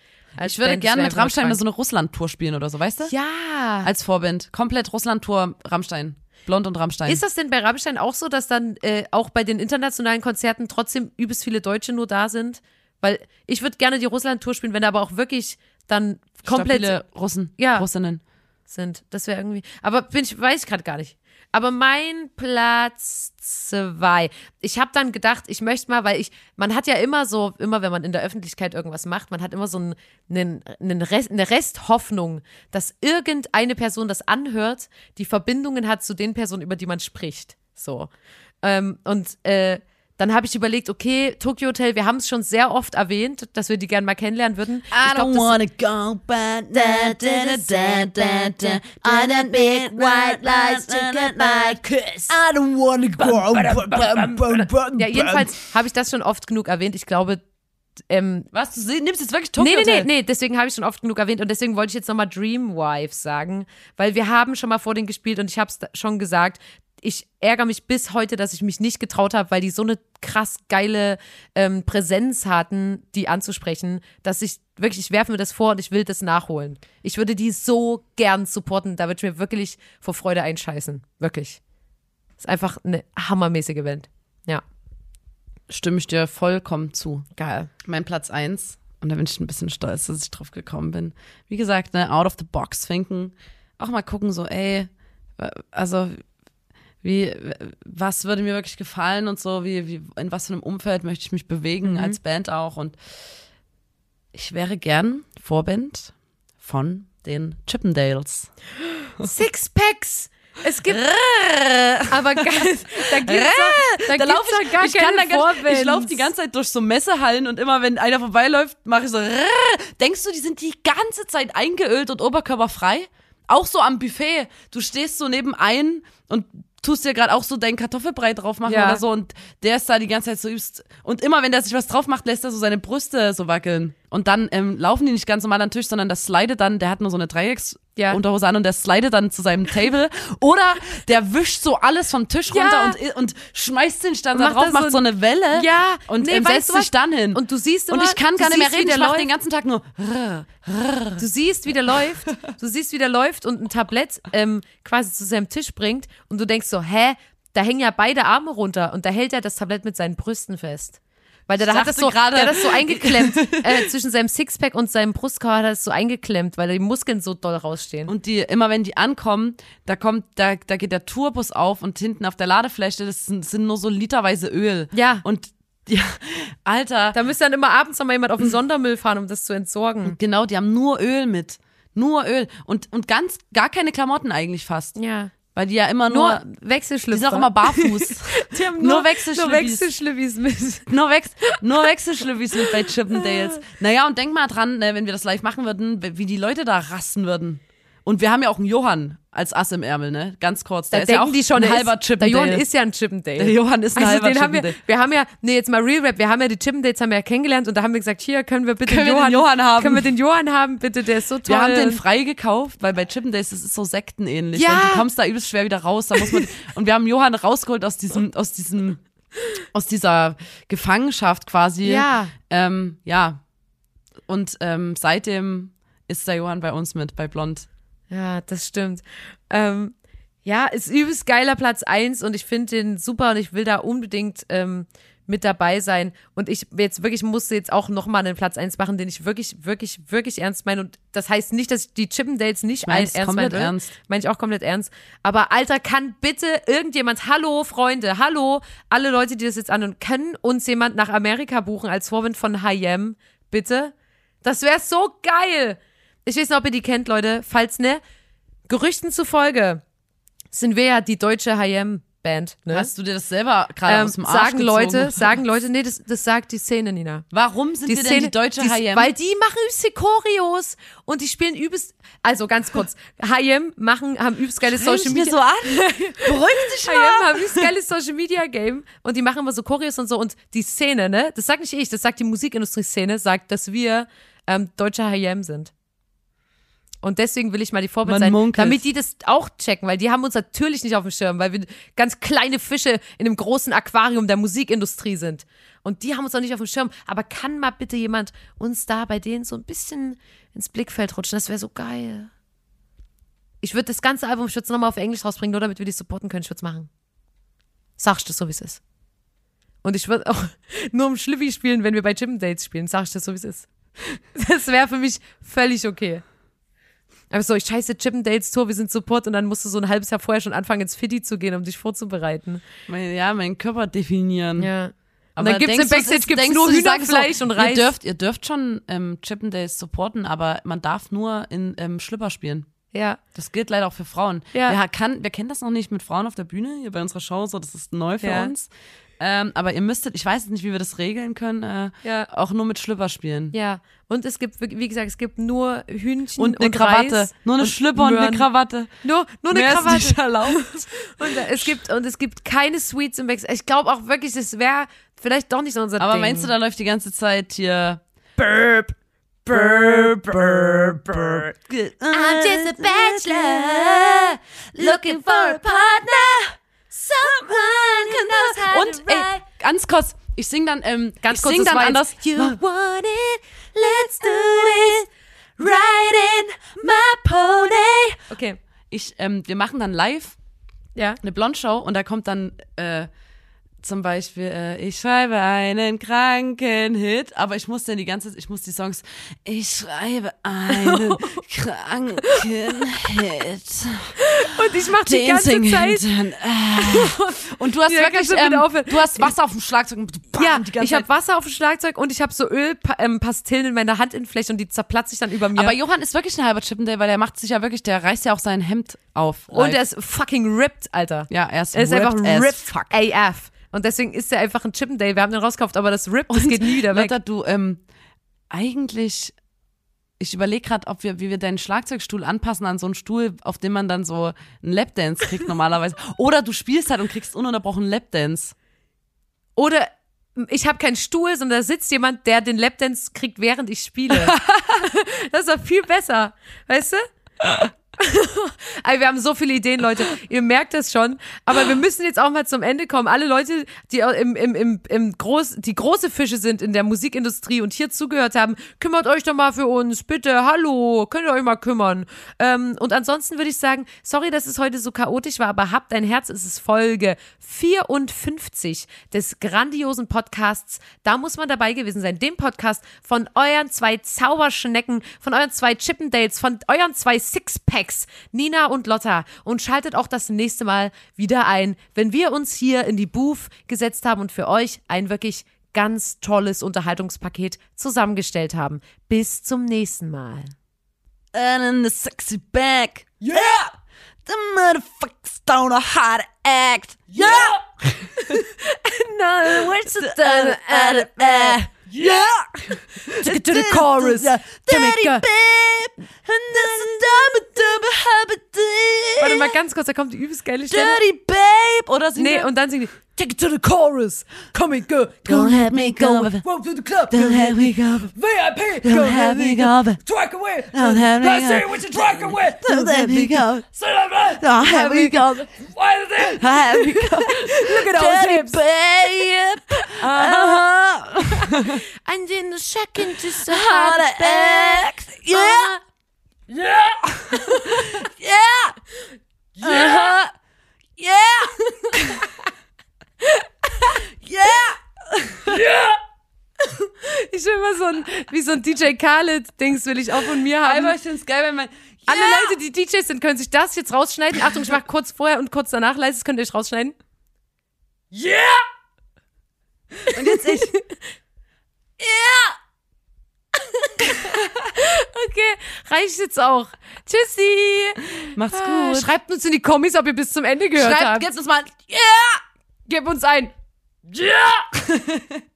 Ich würde gerne mit Rammstein mal so eine Russland-Tour spielen oder so, weißt du? Ja. Als Vorband. Komplett Russland-Tour, Rammstein. Blond und Rammstein. Ist das denn bei Rammstein auch so, dass dann äh, auch bei den internationalen Konzerten trotzdem übelst viele Deutsche nur da sind? Weil ich würde gerne die Russland-Tour spielen, wenn da aber auch wirklich dann komplett. Stabile Russen, Ja. Russinnen. sind. Das wäre irgendwie. Aber bin ich, weiß ich gerade gar nicht. Aber mein Platz zwei. Ich habe dann gedacht, ich möchte mal, weil ich, man hat ja immer so, immer wenn man in der Öffentlichkeit irgendwas macht, man hat immer so einen, einen, Rest, eine Resthoffnung, dass irgendeine Person das anhört, die Verbindungen hat zu den Personen, über die man spricht. So. Ähm, und äh, dann habe ich überlegt, okay, Tokyo Hotel, wir haben es schon sehr oft erwähnt, dass wir die gerne mal kennenlernen würden. I glaub, don't wanna go back da, da, da, da, da, da. On that big white lights to get my kiss. I don't wanna go. Bum, bum, bum, Ja, jedenfalls habe ich das schon oft genug erwähnt. Ich glaube, ähm, Was, du nimmst jetzt wirklich Tokyo nee, nee, nee, Hotel? nee, deswegen habe ich schon oft genug erwähnt und deswegen wollte ich jetzt nochmal Dreamwives sagen, weil wir haben schon mal vor denen gespielt und ich habe es schon gesagt, ich ärgere mich bis heute, dass ich mich nicht getraut habe, weil die so eine krass geile ähm, Präsenz hatten, die anzusprechen, dass ich wirklich, ich werfe mir das vor und ich will das nachholen. Ich würde die so gern supporten, da würde ich mir wirklich vor Freude einscheißen. Wirklich. Ist einfach eine hammermäßige Event. Ja, Stimme ich dir vollkommen zu. geil. Mein Platz eins und da bin ich ein bisschen stolz, dass ich drauf gekommen bin. Wie gesagt, ne, out of the box thinken. Auch mal gucken, so, ey, also wie, was würde mir wirklich gefallen und so, wie, wie, in was für einem Umfeld möchte ich mich bewegen, als Band auch. Und ich wäre gern Vorband von den Chippendales. Sixpacks! Es gibt. aber geil, da gibt's doch, da Da gibt's ich, gar ich kann da gar, ich laufe die ganze Zeit durch so Messehallen und immer wenn einer vorbeiläuft, mache ich so. Denkst du, die sind die ganze Zeit eingeölt und oberkörperfrei? Auch so am Buffet. Du stehst so neben ein und tust dir gerade auch so dein Kartoffelbrei drauf machen Ja. oder so und der ist da die ganze Zeit so übst. Und immer wenn der sich was drauf macht, lässt er so seine Brüste so wackeln. Und dann ähm, laufen die nicht ganz normal an den Tisch, sondern das slidet dann, der hat nur so eine Dreiecks Ja. An und der slidet dann zu seinem Table. Oder der wischt so alles vom Tisch Ja. runter und, und schmeißt den Stand da Macht drauf, so macht so eine Welle Ja, und nee, ähm, setzt sich dann hin. Und du siehst immer, und ich kann gar nicht mehr reden, der ich mach läuft. den ganzen Tag nur. Du siehst, wie der läuft. Du siehst, wie der läuft und ein Tablett ähm, quasi zu seinem Tisch bringt und du denkst so, hä, da hängen ja beide Arme runter und da hält er das Tablett mit seinen Brüsten fest. Weil der, da hat das so, gerade- der hat das so eingeklemmt. äh, zwischen seinem Sixpack und seinem Brustkorb hat er das so eingeklemmt, weil die Muskeln so doll rausstehen. Und die, immer wenn die ankommen, da kommt, da, da geht der Tourbus auf und hinten auf der Ladefläche, das sind, sind nur so literweise Öl. Ja. Und ja, Alter, Da müsste dann immer abends noch mal jemand auf den Sondermüll fahren, um das zu entsorgen. genau, die haben nur Öl mit. Nur Öl. Und, und ganz, gar keine Klamotten eigentlich fast. Ja. Weil die ja immer nur, Nur die Wechselschlüpfer. sind auch immer barfuß. Die haben nur nur, Wechselschlüppis. Nur Wechselschlüppis mit. nur, Wechs nur Wechselschlüppis mit bei Chippendales. Naja, und denk mal dran, ne, wenn wir das live machen würden, wie die Leute da rasten würden. Und wir haben ja auch einen Johann als Ass im Ärmel, ne? Ganz kurz. Der Da ist ja auch die schon, ein der halber ist, Der Chippendale. Johann ist ja ein Chippendale. Der Johann ist ein also halber den haben wir, Chippendale. wir haben ja, nee, jetzt mal Real Rap, wir haben ja die Chippendales haben wir ja kennengelernt und da haben wir gesagt, hier können wir bitte Können den Johann, Johann haben? Können wir den Johann haben, bitte, der ist so toll. Wir haben den frei gekauft, weil bei Chippendales, das ist so sektenähnlich. Ja. Und du kommst da übelst schwer wieder raus. Da muss man, und wir haben Johann rausgeholt aus diesem, aus diesem, aus dieser Gefangenschaft quasi. Ja. Ähm, ja. Und ähm, seitdem ist der Johann bei uns mit, bei Blond. Ja, das stimmt. Ähm, ja, ist übelst geiler Platz eins und ich finde den super und ich will da unbedingt ähm, mit dabei sein. Und ich jetzt wirklich musste jetzt auch nochmal einen Platz eins machen, den ich wirklich, wirklich, wirklich ernst meine. Und das heißt nicht, dass ich die Chippendales nicht meine ein- es ernst komplett meine ernst. Meine ich auch komplett ernst. Aber Alter, kann bitte irgendjemand, hallo Freunde, hallo, alle Leute, die das jetzt anhören, können uns jemand nach Amerika buchen als Vorwind von Hayem? Bitte? Das wäre so geil. Ich weiß nicht, ob ihr die kennt, Leute. Falls ne, Gerüchten zufolge sind wir ja die deutsche Hayem-Band. Ne? Hast du dir das selber gerade Ähm, aus dem Arsch sagen Leute, gezogen? sagen Leute, nee, das, das sagt die Szene, Nina. Warum sind wir denn die deutsche die, H&M? Weil die machen übelste Choreos und die spielen übelst, also ganz kurz, Hayem machen, haben übelst geiles Schreib Social Media. so an. Beruhig dich mal. Hayem haben übelst geiles Social Media Game und die machen immer so Choreos und so und die Szene, ne, das sagt nicht ich, das sagt die Musikindustrie-Szene, sagt, dass wir ähm, deutsche Hayem sind. Und deswegen will ich mal die Vorbild sein, munkelt. damit die das auch checken, weil die haben uns natürlich nicht auf dem Schirm, weil wir ganz kleine Fische in einem großen Aquarium der Musikindustrie sind. Und die haben uns auch nicht auf dem Schirm. Aber kann mal bitte jemand uns da bei denen so ein bisschen ins Blickfeld rutschen? Das wäre so geil. Ich würde das ganze Album, ich würde es nochmal auf Englisch rausbringen, nur damit wir die supporten können. Ich würde es machen. Sag ich das so, wie es ist. Und ich würde auch nur um Schlüppi spielen, wenn wir bei Gym Dates spielen. Sag ich das so, wie es ist. Das wäre für mich völlig okay. Aber so, ich scheiße Chippendales Tour, wir sind Support und dann musst du so ein halbes Jahr vorher schon anfangen, ins Fitti zu gehen, um dich vorzubereiten. Mein, ja, meinen Körper definieren. Ja. Aber dann gibt's im Backstage ist- gibt's nur du, Hühnerfleisch so, und Reis. Ihr dürft, ihr dürft schon ähm, Chippendales supporten, aber man darf nur in ähm, Schlipper spielen. Ja. Das gilt leider auch für Frauen. Ja. Wer, kann, wer kennt das noch nicht mit Frauen auf der Bühne hier bei unserer Show? So, das ist neu für Ja. uns. Ähm, aber ihr müsstet, ich weiß jetzt nicht, wie wir das regeln können, äh, Ja. auch nur mit Schlipper spielen. Ja. Und es gibt, wie gesagt, es gibt nur Hühnchen Und eine Krawatte. Reis nur eine und Schlipper und eine. Krawatte. Nur, nur eine Mehr ist Krawatte. nicht erlaubt. Und äh, es gibt, und es gibt keine Sweets im Backstage. Ich glaube auch wirklich, es wäre vielleicht doch nicht unser Aber Ding. meinst du, da läuft die ganze Zeit hier Burp. Burp, burp, burp. I'm just a bachelor, looking for a partner. Someone Und ey, ride. ganz kurz, ich sing dann, ähm, Ganz ich kurz, sing dann anders. You want it, let's do this, riding my pony. Okay, Ich, ähm, wir machen dann live ja. eine Blondshow und da kommt dann äh, zum Beispiel, äh, ich schreibe einen kranken Hit, aber ich muss dann die ganze ich muss die Songs, ich schreibe einen kranken Hit. Und ich mach die ganze Zeit. hinten, äh. Und du hast wirklich, ähm, du hast Wasser auf dem Schlagzeug und bam, Ja, ich habe Zeit. Wasser auf dem Schlagzeug und ich habe so Ölpastillen in meiner Handinnenfläche und die zerplatzt sich dann über mir. Aber Johann ist wirklich ein halber Chippendale, weil der macht sich ja wirklich, der reißt ja auch sein Hemd auf. und live. er ist fucking ripped, Alter. ja, er ist, Er ist einfach ripped as ripped fuck. AF. Und deswegen ist er einfach ein Chippendale. Wir haben den rausgekauft, aber das Rip, das geht nie wieder weg. Lotta, du, ähm, eigentlich, ich überlege gerade, ob wir, wie wir deinen Schlagzeugstuhl anpassen an so einen Stuhl, auf dem man dann so einen Lapdance kriegt normalerweise. Oder du spielst halt und kriegst ununterbrochen Lapdance. Oder ich habe keinen Stuhl, sondern da sitzt jemand, der den Lapdance kriegt, während ich spiele. das ist doch viel besser. Weißt du? Wir haben so viele Ideen, Leute. Ihr merkt das schon. Aber wir müssen jetzt auch mal zum Ende kommen. Alle Leute, die im, im, im, im groß, die große Fische sind in der Musikindustrie und hier zugehört haben, kümmert euch doch mal für uns. Bitte, hallo, könnt ihr euch mal kümmern. Ähm, und ansonsten würde ich sagen, sorry, dass es heute so chaotisch war, aber habt ein Herz. Es ist Folge 54 des grandiosen Podcasts. Da muss man dabei gewesen sein. Dem Podcast von euren zwei Zauberschnecken, von euren zwei Chippendales, von euren zwei Sixpacks, Nina und Lotta. Und schaltet auch das nächste Mal wieder ein, wenn wir uns hier in die Booth gesetzt haben und für euch ein wirklich ganz tolles Unterhaltungspaket zusammengestellt haben. Bis zum nächsten Mal. And in the sexy back. Yeah! The motherfuckers don't know how to act. Yeah! No, where's the Yeah! Take it to the chorus. Jamaica. Warte mal ganz kurz, da kommt die übelst geile Stelle. Dirty babe! Oder singt Nee, und dann singt die Take it to the chorus. Come and go. Don't have me go. Welcome to the club. Don't have me go. VIP. Don't have me go. Strike away. Don't have me go. see what you strike away. Don't have me go. Say that man. Don't have me go. Why is it? Don't have me go. Look at Dirty hips. Uh-huh. And in the second just a How to act. Yeah! Yeah. Yeah! Uh-huh. Yeah! yeah! Ich will mal so ein, wie so ein DJ Khaled-Dings will ich auch von mir haben. Aber ich find's geil, wenn man. Alle Yeah! Leute, die DJs sind, können sich das jetzt rausschneiden. Achtung, ich mach kurz vorher und kurz danach leise, könnt ihr euch rausschneiden. Yeah! Und jetzt ich. Yeah! Okay, reicht jetzt auch. Tschüssi. Macht's gut. Schreibt uns in die Kommis, ob ihr bis zum Ende gehört Schreibt, habt. gebt uns mal. Yeah! Gebt uns ein. Yeah!